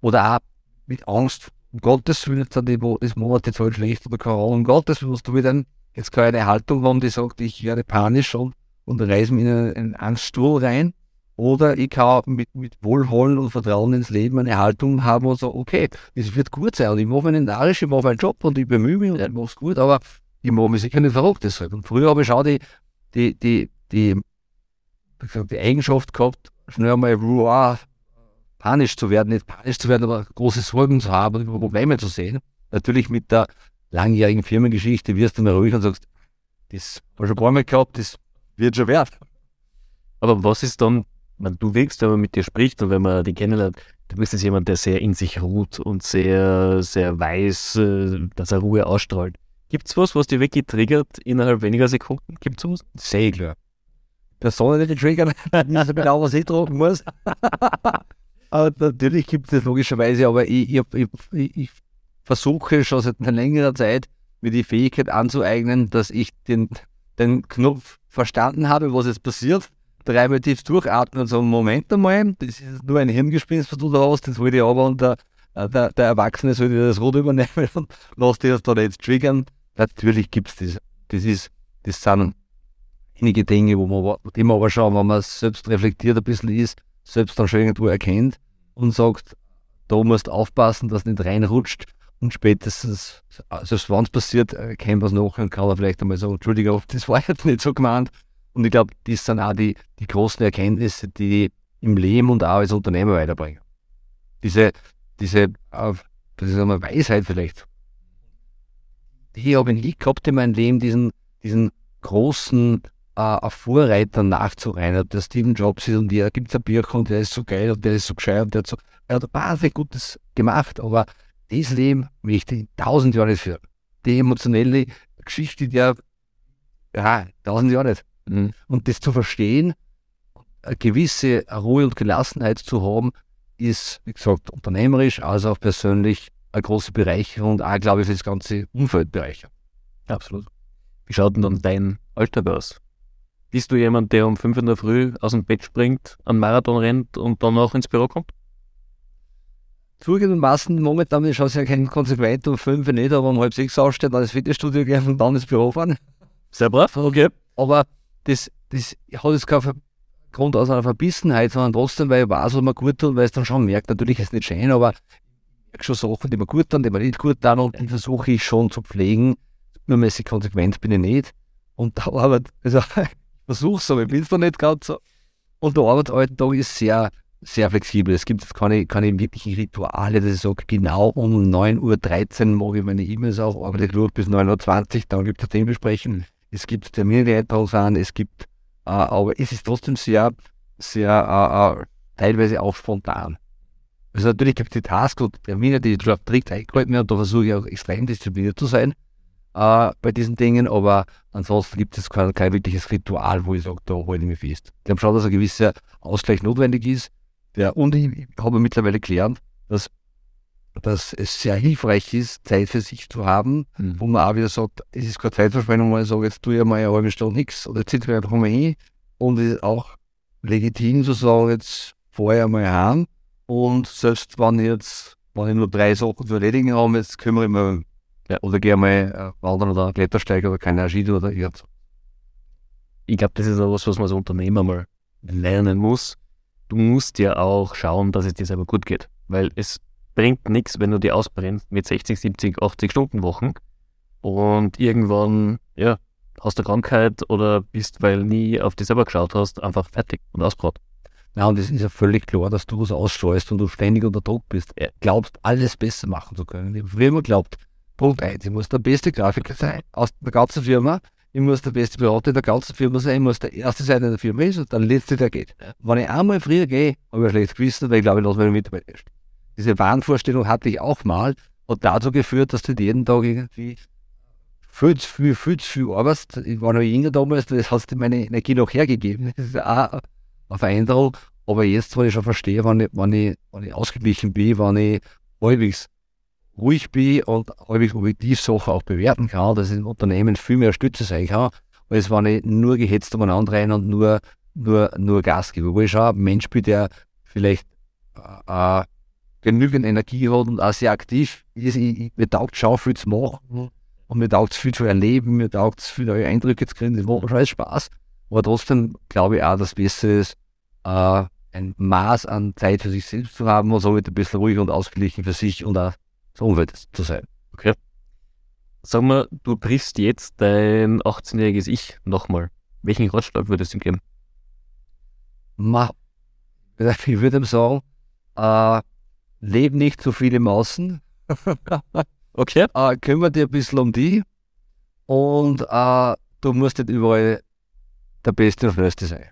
Oder auch mit Angst, um Gottes Willen, jetzt die, das Monat jetzt halt schlecht oder Corona, um Gottes Willen, du dann jetzt keine eine Haltung haben, die sagt, ich werde panisch und, und reiße mir in einen Angststuhl rein. Oder ich kann mit, mit Wohlwollen und Vertrauen ins Leben eine Haltung haben und sagen, okay, es wird gut sein und ich mache meinen Narisch, ich mache meinen Job und ich bemühe mich und ich mache es gut, aber ich mache mich sicher nicht verrückt deshalb. Und früher habe ich auch die, die, die, die, die Eigenschaft gehabt, schnell einmal wow, panisch zu werden, nicht panisch zu werden, aber große Sorgen zu haben und Probleme zu sehen. Natürlich mit der langjährigen Firmengeschichte wirst du mal ruhig und sagst, das habe ich schon ein paar Mal gehabt, das wird schon wert. Aber was ist dann man, du wirkst, wenn man mit dir spricht und wenn man dich kennenlernt, du bist jetzt jemand, der sehr in sich ruht und sehr, sehr weiß, äh, dass er Ruhe ausstrahlt. Gibt es was, was dich wirklich triggert innerhalb weniger Sekunden? Gibt es sowas? Sehr klar. Personen, die triggern, also genau, was ich tragen muss. aber natürlich gibt es logischerweise, aber ich, ich, ich, ich versuche schon seit einer längeren Zeit, mir die Fähigkeit anzueignen, dass ich den, den Knopf verstanden habe, was jetzt passiert dreimal tief durchatmen und sagen, Moment einmal, das ist nur ein Hirngespinst, was du da hast, das wollte ich aber und der, der, der Erwachsene soll dir das Rot übernehmen und lass dir das da jetzt triggern. Natürlich gibt es das. Das ist, das sind einige Dinge, wo man, die man aber schon, wenn man selbst reflektiert ein bisschen ist, selbst dann schon irgendwo erkennt und sagt, da musst du aufpassen, dass du nicht reinrutscht und spätestens, selbst wenn es passiert, erkennt man es nachher und kann er vielleicht einmal sagen, Entschuldigung, das war jetzt nicht so gemeint und ich glaube, das sind auch die, die großen Erkenntnisse, die im Leben und auch als Unternehmer weiterbringen. Diese, diese, das ist eine Weisheit vielleicht. Die habe ich nie gehabt in meinem Leben, diesen, diesen großen äh, Vorreiter nachzureinen. Der Steven Jobs ist und der gibt ein Bücher und der ist so geil und der ist so gescheit und der hat so, er hat wahnsinnig Gutes gemacht, aber das Leben möchte ich tausend Jahre nicht führen. Die emotionelle Geschichte, die ja, ja, tausend Jahre nicht. Mhm. Und das zu verstehen, eine gewisse Ruhe und Gelassenheit zu haben, ist, wie gesagt, unternehmerisch, also auch persönlich eine große Bereicherung und auch, glaube ich, für das ganze Umfeld bereichert. Absolut. Wie schaut denn dann dein Alltag aus? Bist du jemand, der um 5 in der Früh aus dem Bett springt, einen Marathon rennt und dann auch ins Büro kommt? Zugegebenermaßen, momentan ist es ja kein konsequent um 5 nicht, aber um halb sechs aufstehen, dann ins Fitnessstudio gehen und dann ins Büro fahren. Sehr brav, okay. Aber das, das hat jetzt keinen Grund aus einer Verbissenheit, sondern trotzdem, weil ich weiß, was man gut tut, weil es dann schon merkt. Natürlich ist es nicht schön, aber ich merke schon Sachen, die mir gut tun, die mir nicht gut tun und die versuche ich schon zu pflegen. Übermäßig konsequent bin ich nicht. Und der Arbeit, also ich versuche es, aber ich bin es doch nicht ganz so. Und der Arbeitsalltag ist sehr, sehr flexibel. Es gibt keine, keine wirklichen Rituale, dass ich sage, genau um 9.13 Uhr mache ich meine E-Mails auf, arbeite ich durch bis 9.20 Uhr, dann gibt es eine Themenbesprechung es gibt Termine, die eintragen es gibt, äh, aber es ist trotzdem sehr, sehr, äh, äh, teilweise auch spontan. Also natürlich gibt es die Tasks und Termine, die schon strikt eingehalten werden, da versuche ich auch extrem diszipliniert zu sein äh, bei diesen Dingen, aber ansonsten gibt es kein, kein wirkliches Ritual, wo ich sage, da halte ich mich fest. Ich glaube schon, dass ein gewisser Ausgleich notwendig ist. Der, und ich, ich habe mittlerweile gelernt, dass dass es sehr hilfreich ist, Zeit für sich zu haben, mhm. wo man auch wieder sagt, es ist keine Zeitverschwendung, weil ich sage, jetzt tue ich mal eine halbe Stunde nichts oder jetzt sitze ich einfach mal hin und es ist auch legitim zu sagen, jetzt fahre ich einmal heim und selbst wenn ich jetzt, wenn ich nur drei Sachen zu erledigen habe, jetzt kümmere ich mich ja. oder gehe mal äh, wandern oder Klettersteiger oder keine Skitour oder irgendwas. Ich glaube, das ist auch was, was man als Unternehmer mal lernen muss. Du musst ja auch schauen, dass es dir selber gut geht, weil es bringt nichts, wenn du die ausbrennst mit 60, 70, 80 Stunden Wochen und irgendwann, ja, hast du Krankheit oder bist, weil nie auf dich selber geschaut hast, einfach fertig und ausgebracht. Na, und es ist ja völlig klar, dass du was ausstreust und du ständig unter Druck bist. Ja. Glaubst, alles besser machen zu können. Ich habe früher immer geglaubt, Punkt eins, ich muss der beste Grafiker sein aus der ganzen Firma. Ich muss der beste Berater in der ganzen Firma sein. Ich muss der Erste sein, der in der Firma ist und der Letzte, der geht. Wenn ich einmal früher gehe, habe ich ein schlechtes Gewissen, weil ich glaube, ich lasse meine Mitarbeiter erst. Diese Wahnvorstellung hatte ich auch mal und dazu geführt, dass du jeden Tag irgendwie viel zu viel, viel zu viel arbeitest. Ich war noch jünger damals, das hast du meine Energie noch hergegeben. Das ist auch eine Veränderung. Aber jetzt, wo ich schon verstehe, wenn ich, wenn ich, wenn ich ausgeglichen bin, wenn ich halbwegs ruhig bin und halbwegs objektiv Sachen auch bewerten kann, dass ich im Unternehmen viel mehr Stütze sein kann, als wenn ich nur gehetzt umeinander rein und nur, nur, nur Gas gebe. Wo ich schon ein Mensch bin, der vielleicht äh, genügend Energie hat und auch sehr aktiv ist. Ich, ich, mir taugt schon viel zu machen und mir taugt es viel zu erleben, mir taugt es viel neue Eindrücke zu kriegen, das macht schon alles Spaß. Aber trotzdem glaube ich auch, dass es besser ist, äh, ein Maß an Zeit für sich selbst zu haben und somit ein bisschen ruhig und ausgeglichen für sich und auch das Umfeld zu sein. Sag mal, du triffst jetzt dein 18-jähriges Ich nochmal. Welchen Ratschlag würdest du ihm geben? Ma, ich würde ihm sagen, äh, leb nicht zu viel im Außen, Okay. äh, kümmere dich ein bisschen um die und äh, du musst nicht überall der Beste und Schnellste sein.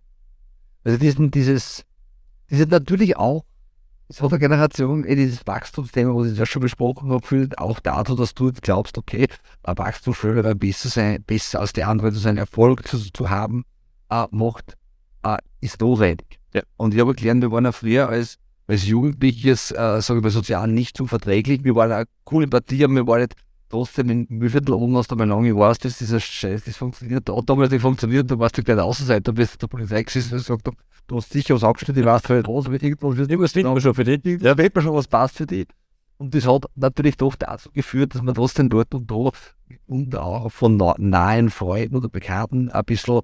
Also diesen, dieses, dieses natürlich auch, es hat eine Generation, eh dieses Wachstumsthema, was ich ja schon besprochen habe, führt auch dazu, dass du glaubst, okay, ein Wachstumsförderer besser sein, besser als der andere, so einen Erfolg zu, zu haben, äh, macht, äh, ist notwendig. Ja. Und ich habe gelernt, wir waren ja früher als, als Jugendliches, äh, sage ich mal, sozial nicht so verträglich. Wir waren eine coole Partie, aber wir waren nicht trotzdem in Mühlviertel oben aus der Melange, weiß, dass dieser Scheiß, das funktioniert, da hat damals nicht funktioniert, du warst du gleich Außenseiter, bist du der Polizei gesessen und gesagt, du hast sicher was angestellt, ich weiß halt was, aber irgendwas wird irgendwas finden wir schon für dich. Ja, wird man schon was passt für dich. Und das hat natürlich doch dazu geführt, dass man trotzdem dort und da und auch von na- nahen Freunden oder Bekannten ein bisschen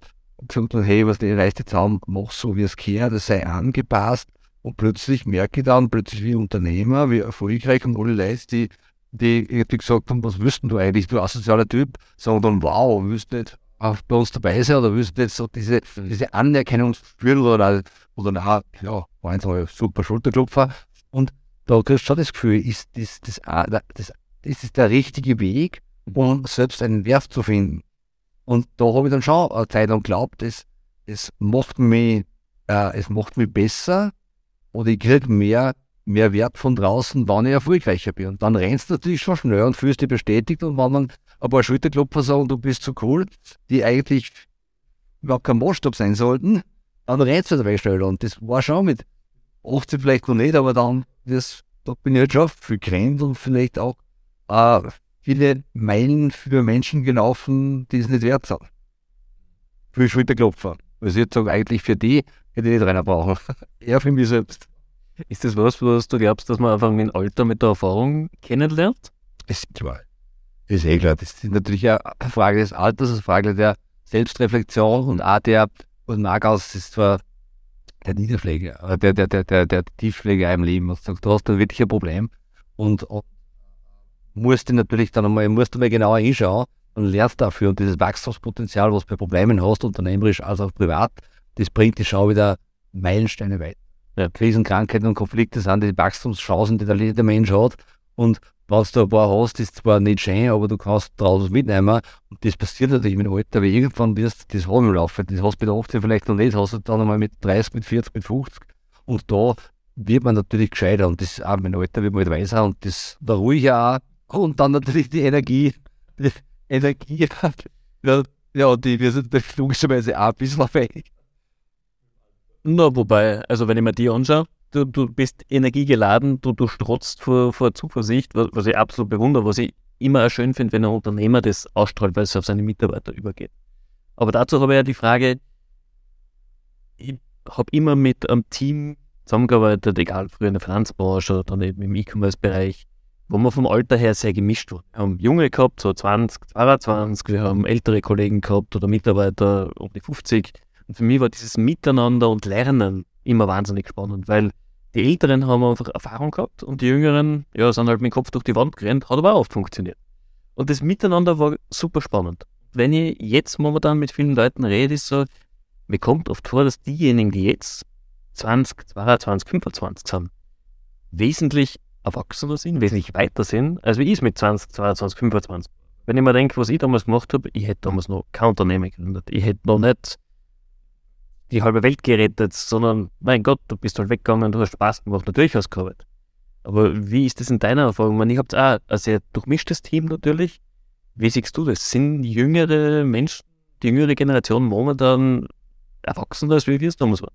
gesagt hat, hey, was die reißt jetzt an, mach so wie es gehört, das sei angepasst. Und plötzlich merke ich dann, plötzlich wie Unternehmer, wie erfolgreich und alle Leute, die, die irgendwie gesagt haben, was wüssten du eigentlich, du asozialer Typ, sagen dann, wow, willst du nicht bei uns dabei sein oder willst du nicht so diese, diese Anerkennung spüren oder, oder na, ja, war ein super Schulterklopfer. Und da kriegst du schon das Gefühl, ist das, das, das, das, das ist der richtige Weg, um selbst einen Wert zu finden. Und da habe ich dann schon eine Zeit lang geglaubt, es, es macht mich, äh, es macht mich besser und ich kriege mehr, mehr Wert von draußen, wenn ich erfolgreicher bin. Und dann rennst du natürlich schon schnell und fühlst dich bestätigt und wenn dann ein paar Schulterklopfer sagen, du bist so cool, die eigentlich überhaupt kein Maßstab sein sollten, dann rennst du dabei schneller. Und das war schon mit 18 vielleicht noch nicht, aber dann, das, da bin ich jetzt schon viel gerannt und vielleicht auch äh, viele Meilen für Menschen gelaufen, die es nicht wert sind. Für Schulterklopfer. Also ich sage, eigentlich für die hätte ich nicht reiner brauchen. Eher für mich selbst. Ist das was, was du glaubst, dass man einfach mit dem Alter, mit der Erfahrung kennenlernt? Das ist klar. Das ist eh klar. Das ist natürlich eine Frage des Alters, eine Frage der Selbstreflexion und auch der, und Margaus ist zwar der Niederschläge, der, der, der, der, der Tiefschläge im Leben. Und sagt, du hast ein wirklich ein Problem und, und musst du natürlich dann einmal, musst du mal genauer hinschauen und lernst dafür. Und dieses Wachstumspotenzial, was du bei Problemen hast, unternehmerisch als auch privat, das bringt dich schon wieder Meilensteine weiter. Ja. Krisen, Krankheiten und Konflikte sind die Wachstumschancen, die der jeder Mensch hat. Und was du ein paar hast, ist zwar nicht schön, aber du kannst was mitnehmen. Und das passiert natürlich mit dem Alter, weil irgendwann wirst du das haben im Laufe. Das hast du mit 18 vielleicht noch nicht, hast du dann einmal mit 30, mit 40, mit 50. Und da wird man natürlich gescheiter. Und das auch mit dem Alter wird man halt weiser und das da ruhiger auch. Und dann natürlich die Energie, die Energie, ja, die wird natürlich logischerweise auch ein bisschen fähig. Na, wobei, also wenn ich mir die anschaue, du, du bist energiegeladen, du, du strotzt vor, vor Zuversicht, was, was ich absolut bewundere, was ich immer auch schön finde, wenn ein Unternehmer das ausstrahlt, weil es auf seine Mitarbeiter übergeht. Aber dazu habe ich ja die Frage, ich habe immer mit einem Team zusammengearbeitet, egal früher in der Finanzbranche oder dann eben im E-Commerce-Bereich, wo man vom Alter her sehr gemischt war. Wir haben Junge gehabt, so 20, 22, wir haben ältere Kollegen gehabt oder Mitarbeiter um die 50. Und für mich war dieses Miteinander und Lernen immer wahnsinnig spannend, weil die Älteren haben einfach Erfahrung gehabt und die Jüngeren, ja, sind halt mit dem Kopf durch die Wand gerannt, hat aber auch oft funktioniert. Und das Miteinander war super spannend. Wenn ich jetzt momentan mit vielen Leuten rede, ist so, mir kommt oft vor, dass diejenigen, die jetzt 20, 22, 25 sind, wesentlich erwachsener sind, wesentlich weiter sind, als wie ich es mit 20, 22, 25. Wenn ich mir denke, was ich damals gemacht habe, ich hätte damals noch kein Unternehmen gegründet. Ich hätte noch nicht die halbe Welt gerettet, sondern, mein Gott, du bist halt weggegangen, du hast Spaß gemacht, natürlich hast du gearbeitet. Aber wie ist das in deiner Erfahrung? Ich meine, ihr habt auch ein sehr durchmischtes Team natürlich. Wie siehst du das? Sind jüngere Menschen, die jüngere Generation momentan erwachsener als wir es damals waren?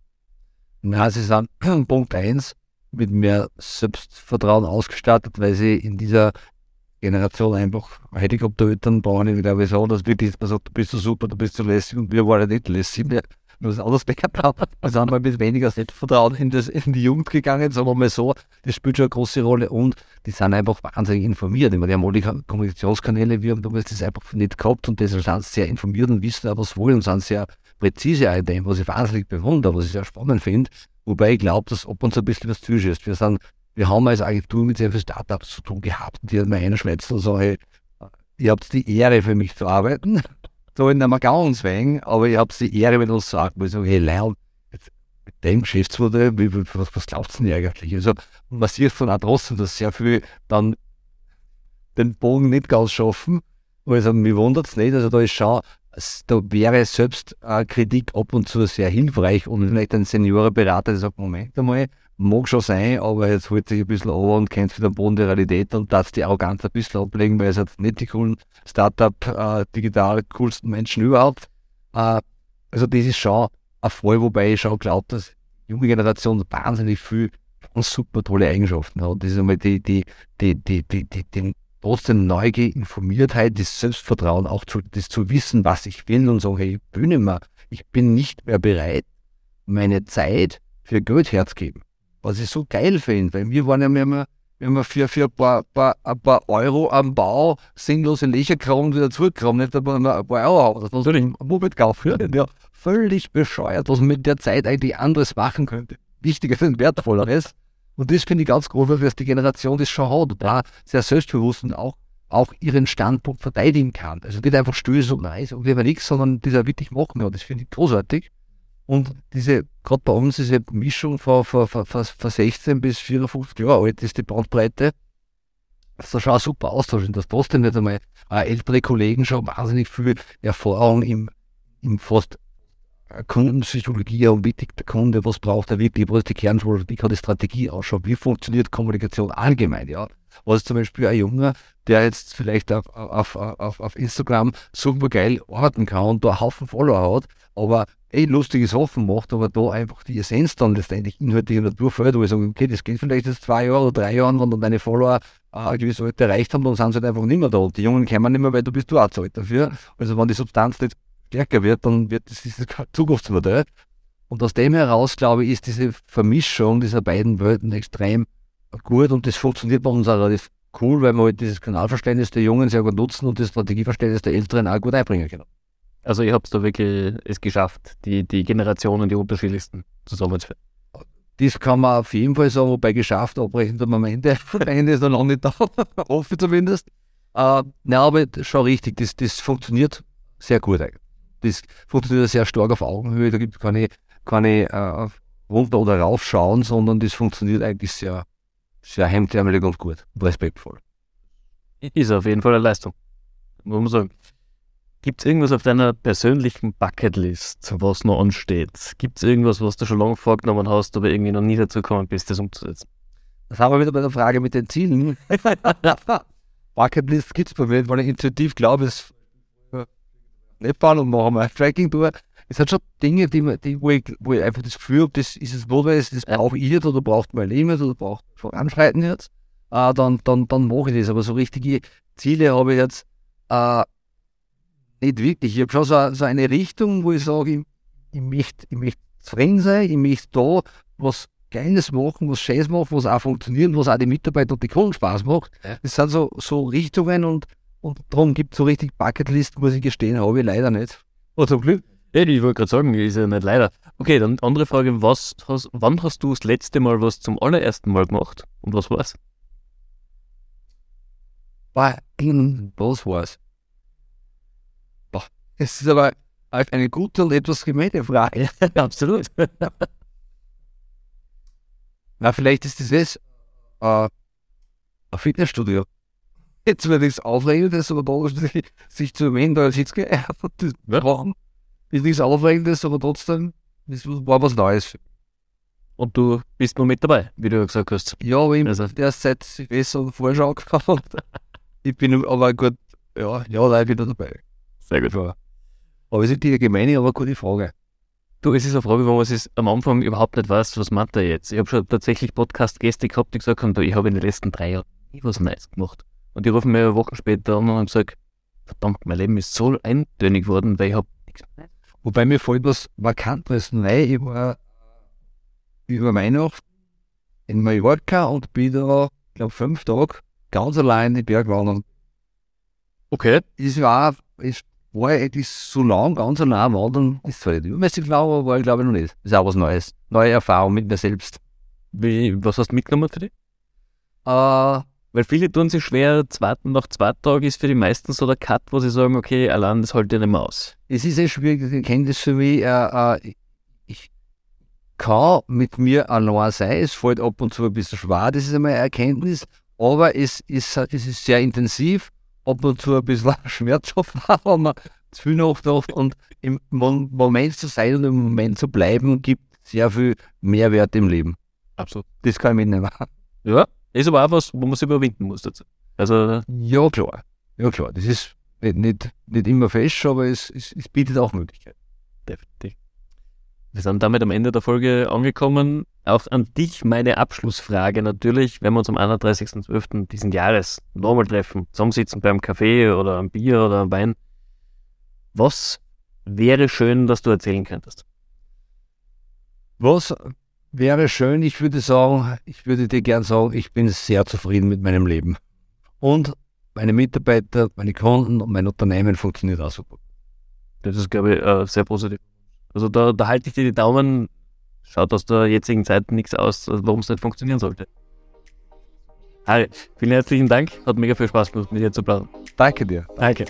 Na, sie sind Punkt 1 mit mehr Selbstvertrauen ausgestattet, weil sie in dieser Generation einfach Helikopterhüttern bauen, ich glaube so, dass wirklich man sagt, du bist so super, du bist so lässig und wir waren nicht lässig. Wir haben was anderes gehabt. Wir sind mal mit weniger Selbstvertrauen in, das, in die Jugend gegangen, sagen wir mal so. Das spielt schon eine große Rolle und die sind einfach wahnsinnig informiert. Ich meine, die haben alle Kommunikationskanäle, wir haben damals das einfach nicht gehabt und deshalb sind sie sehr informiert und wissen auch, was wollen und sind sehr präzise in dem, was ich wahnsinnig bewundere, was ich sehr spannend finde. Wobei ich glaube, dass ob uns ein bisschen was zuschießt. Wir sind wir haben als Agentur mit sehr vielen Startups zu tun gehabt, die hat mir einschwätzen und sagen, hey, ihr habt die Ehre für mich zu arbeiten. So in ganz wegen, aber ihr habt die Ehre, mit uns zu arbeiten. Ich sage, hey, Leon, mit dem Geschäftsmodell, was, was ihr denn eigentlich? Also, man sieht von auch trotzdem, dass sehr viel dann den Bogen nicht ganz schaffen. Also, mich wundert es nicht. Also, da ist schon, da wäre selbst äh, Kritik ab und zu sehr hilfreich und vielleicht ein Seniorenberater, der sagt, Moment einmal, Mag schon sein, aber jetzt holt sich ein bisschen over und kennt wieder den Boden der Realität und darf die Arroganz ein bisschen ablegen, weil es hat nicht die coolen Startup, äh, digital coolsten Menschen überhaupt. Äh, also das ist schon ein Fall, wobei ich schon glaube, dass junge Generation wahnsinnig viel super tolle Eigenschaften hat. Das ist einmal die, die, die, die, die, die, die trotzdem Neugier, Informiertheit, das Selbstvertrauen, auch zu, das zu wissen, was ich will und sagen, hey, ich bin mehr, ich bin nicht mehr bereit, meine Zeit für Geld herzugeben. Was ich so geil finde, weil wir waren ja immer, wenn wir für, für ein, paar, paar, ein paar Euro am Bau sinnlose Löcher graben wieder zurückgraben, nicht aber ein paar Euro haben, das muss man Moped kaufen. Ja, völlig bescheuert, was man mit der Zeit eigentlich anderes machen könnte. Wichtiger und wertvolleres. Und das finde ich ganz groß, weil die Generation das schon hat und da sehr selbstbewusst und auch, auch ihren Standpunkt verteidigen kann. Also nicht einfach still so, nein, sagen wir nichts, sondern das auch wirklich machen. Ja, das finde ich großartig. Und diese, gerade bei uns, diese Mischung von, von, von, von 16 bis 54 Jahre alt ist die Bandbreite. Das ist schon super Austausch. Und das trotzdem nicht einmal äh, ältere Kollegen schon wahnsinnig viel Erfahrung im, im fast Kundenpsychologie und wie tickt der Kunde, was braucht er wirklich, was ist die Kernschule, wie kann die Strategie ausschauen, wie funktioniert Kommunikation allgemein, ja. Was zum Beispiel ein Junge, der jetzt vielleicht auf, auf, auf, auf Instagram super geil arbeiten kann und da einen Haufen Follower hat, aber eh lustige Sachen macht, aber da einfach die Essenz dann letztendlich inhaltliche Natur fällt, wo ich sage, okay, das geht vielleicht jetzt zwei Jahre oder drei Jahre, wenn dann deine Follower äh, ein gewisses Alter erreicht haben, dann sind sie halt einfach nicht mehr da. Die Jungen kommen nicht mehr, weil du bist du auch zu alt dafür. Also wenn die Substanz nicht stärker wird, dann wird das dieses Zukunftsmodell. Und aus dem heraus, glaube ich, ist diese Vermischung dieser beiden Welten extrem gut und das funktioniert bei uns auch relativ cool, weil wir halt dieses Kanalverständnis der Jungen sehr gut nutzen und das Strategieverständnis der Älteren auch gut einbringen können. Also ihr habt da wirklich es geschafft, die, die Generationen, die unterschiedlichsten zusammenzuführen. Das kann man auf jeden Fall sagen, wobei geschafft, abbrechen am Ende. Am Ende ist er noch nicht da, hoffe zumindest. Äh, na, aber schon richtig, das, das funktioniert sehr gut eigentlich. Das funktioniert sehr stark auf Augenhöhe, da gibt es keine, keine äh, runter- oder raufschauen, sondern das funktioniert eigentlich sehr, sehr hemdärmelig und gut respektvoll. Ist auf jeden Fall eine Leistung, muss man sagen. Gibt es irgendwas auf deiner persönlichen Bucketlist, was noch ansteht? Gibt es irgendwas, was du schon lange vorgenommen hast, aber irgendwie noch nie dazu gekommen bist, das umzusetzen? Das haben wir wieder bei der Frage mit den Zielen. Bucketlist gibt es bei mir, weil ich intuitiv glaube, es Nepal und machen wir ein Tracking durch. Es hat schon Dinge, die, die, wo, ich, wo ich einfach das Gefühl habe, das ist es notwendig, das brauche ich jetzt oder braucht mein Leben jetzt oder braucht voranschreiten jetzt. Äh, dann, dann, dann mache ich das. Aber so richtige Ziele habe ich jetzt äh, nicht wirklich. Ich habe schon so, so, eine Richtung, wo ich sage, ich, ich möchte, ich möchte zufrieden sein, ich möchte da was Geiles machen, was Scheiß machen, was auch funktioniert, was auch die Mitarbeiter und die Kunden Spaß macht. Ja. Das sind so, so Richtungen und, und darum gibt es so richtig Bucketlist, muss ich gestehen, habe ich leider nicht. Oh, zum Glück. Ja, ich wollte gerade sagen, ist ja nicht leider. Okay, dann andere Frage, was hast, wann hast du das letzte Mal was zum allerersten Mal gemacht und was war's? Was war's? Es ist aber eine gute und etwas gemeine Frage. Absolut. Na, vielleicht ist das es. Äh, ein Fitnessstudio. Jetzt wird nichts Aufregendes, aber da sich, sich zu erwähnen, da sitzt das Ja. Ist nichts Aufregendes, aber trotzdem, das war was Neues. Und du bist nur mit dabei, wie du gesagt hast. Ja, aber ich Also- der Zeit Silvester und Vorschau gehabt. Ich bin aber gut, ja, ja, da wieder dabei. Sehr gut. Ja. Aber es ist die allgemeine, aber gute Frage. Du, es ist eine Frage, wo man sich am Anfang überhaupt nicht weiß, was meint er jetzt. Ich habe schon tatsächlich Podcast-Gäste gehabt, die gesagt haben, ich habe in den letzten drei Jahren nie was Neues gemacht. Und die rufen mir Wochen später an und haben gesagt, verdammt, mein Leben ist so eintönig geworden, weil ich habe nichts mehr Neues. Wobei mir fällt was Markantes rein. Ich war über Weihnachten in Mallorca und bin da, ich glaube, fünf Tage ganz allein in die Bergwandern. Okay. Es war, es war eigentlich so lang ganz allein wandern, ist zwar nicht übermäßig lang, aber war ich glaube ich noch nicht. Ist auch was Neues. Neue Erfahrung mit mir selbst. Wie, was hast du mitgenommen für dich? Äh, Weil viele tun sich schwer, zweiten nach zwei Tagen ist für die meisten so der Cut, wo sie sagen, okay, allein das halte ich nicht mehr aus. es ist sehr schwierig, ich kenne das für mich. Äh, äh, ich kann mit mir allein sein. Es fällt ab und zu ein bisschen schwer, das ist einmal eine Erkenntnis. Aber es ist, es ist sehr intensiv, ab und zu ein bisschen schmerzhaft, wenn man zu viel nachdenkt. Und im Mo- Moment zu sein und im Moment zu bleiben, gibt sehr viel Mehrwert im Leben. Absolut. Das kann ich mitnehmen. Ja, ist aber auch was, wo man sich überwinden muss dazu. Also, Ja, klar. Ja, klar. Das ist nicht, nicht, nicht immer fest, aber es, es, es bietet auch Möglichkeiten. definitiv. Wir sind damit am Ende der Folge angekommen. Auch an dich meine Abschlussfrage natürlich, wenn wir uns am 31.12. diesen Jahres nochmal treffen, zusammensitzen beim Kaffee oder am Bier oder am Wein. Was wäre schön, dass du erzählen könntest? Was wäre schön, ich würde sagen, ich würde dir gern sagen, ich bin sehr zufrieden mit meinem Leben. Und meine Mitarbeiter, meine Kunden und mein Unternehmen funktioniert auch super. Das ist, glaube ich, äh, sehr positiv. Also da, da halte ich dir die Daumen. Schaut aus der jetzigen Zeit nichts aus, warum es nicht funktionieren sollte. Harry, vielen herzlichen Dank. Hat mega viel Spaß gemacht, mit dir zu plaudern. Danke dir. Danke.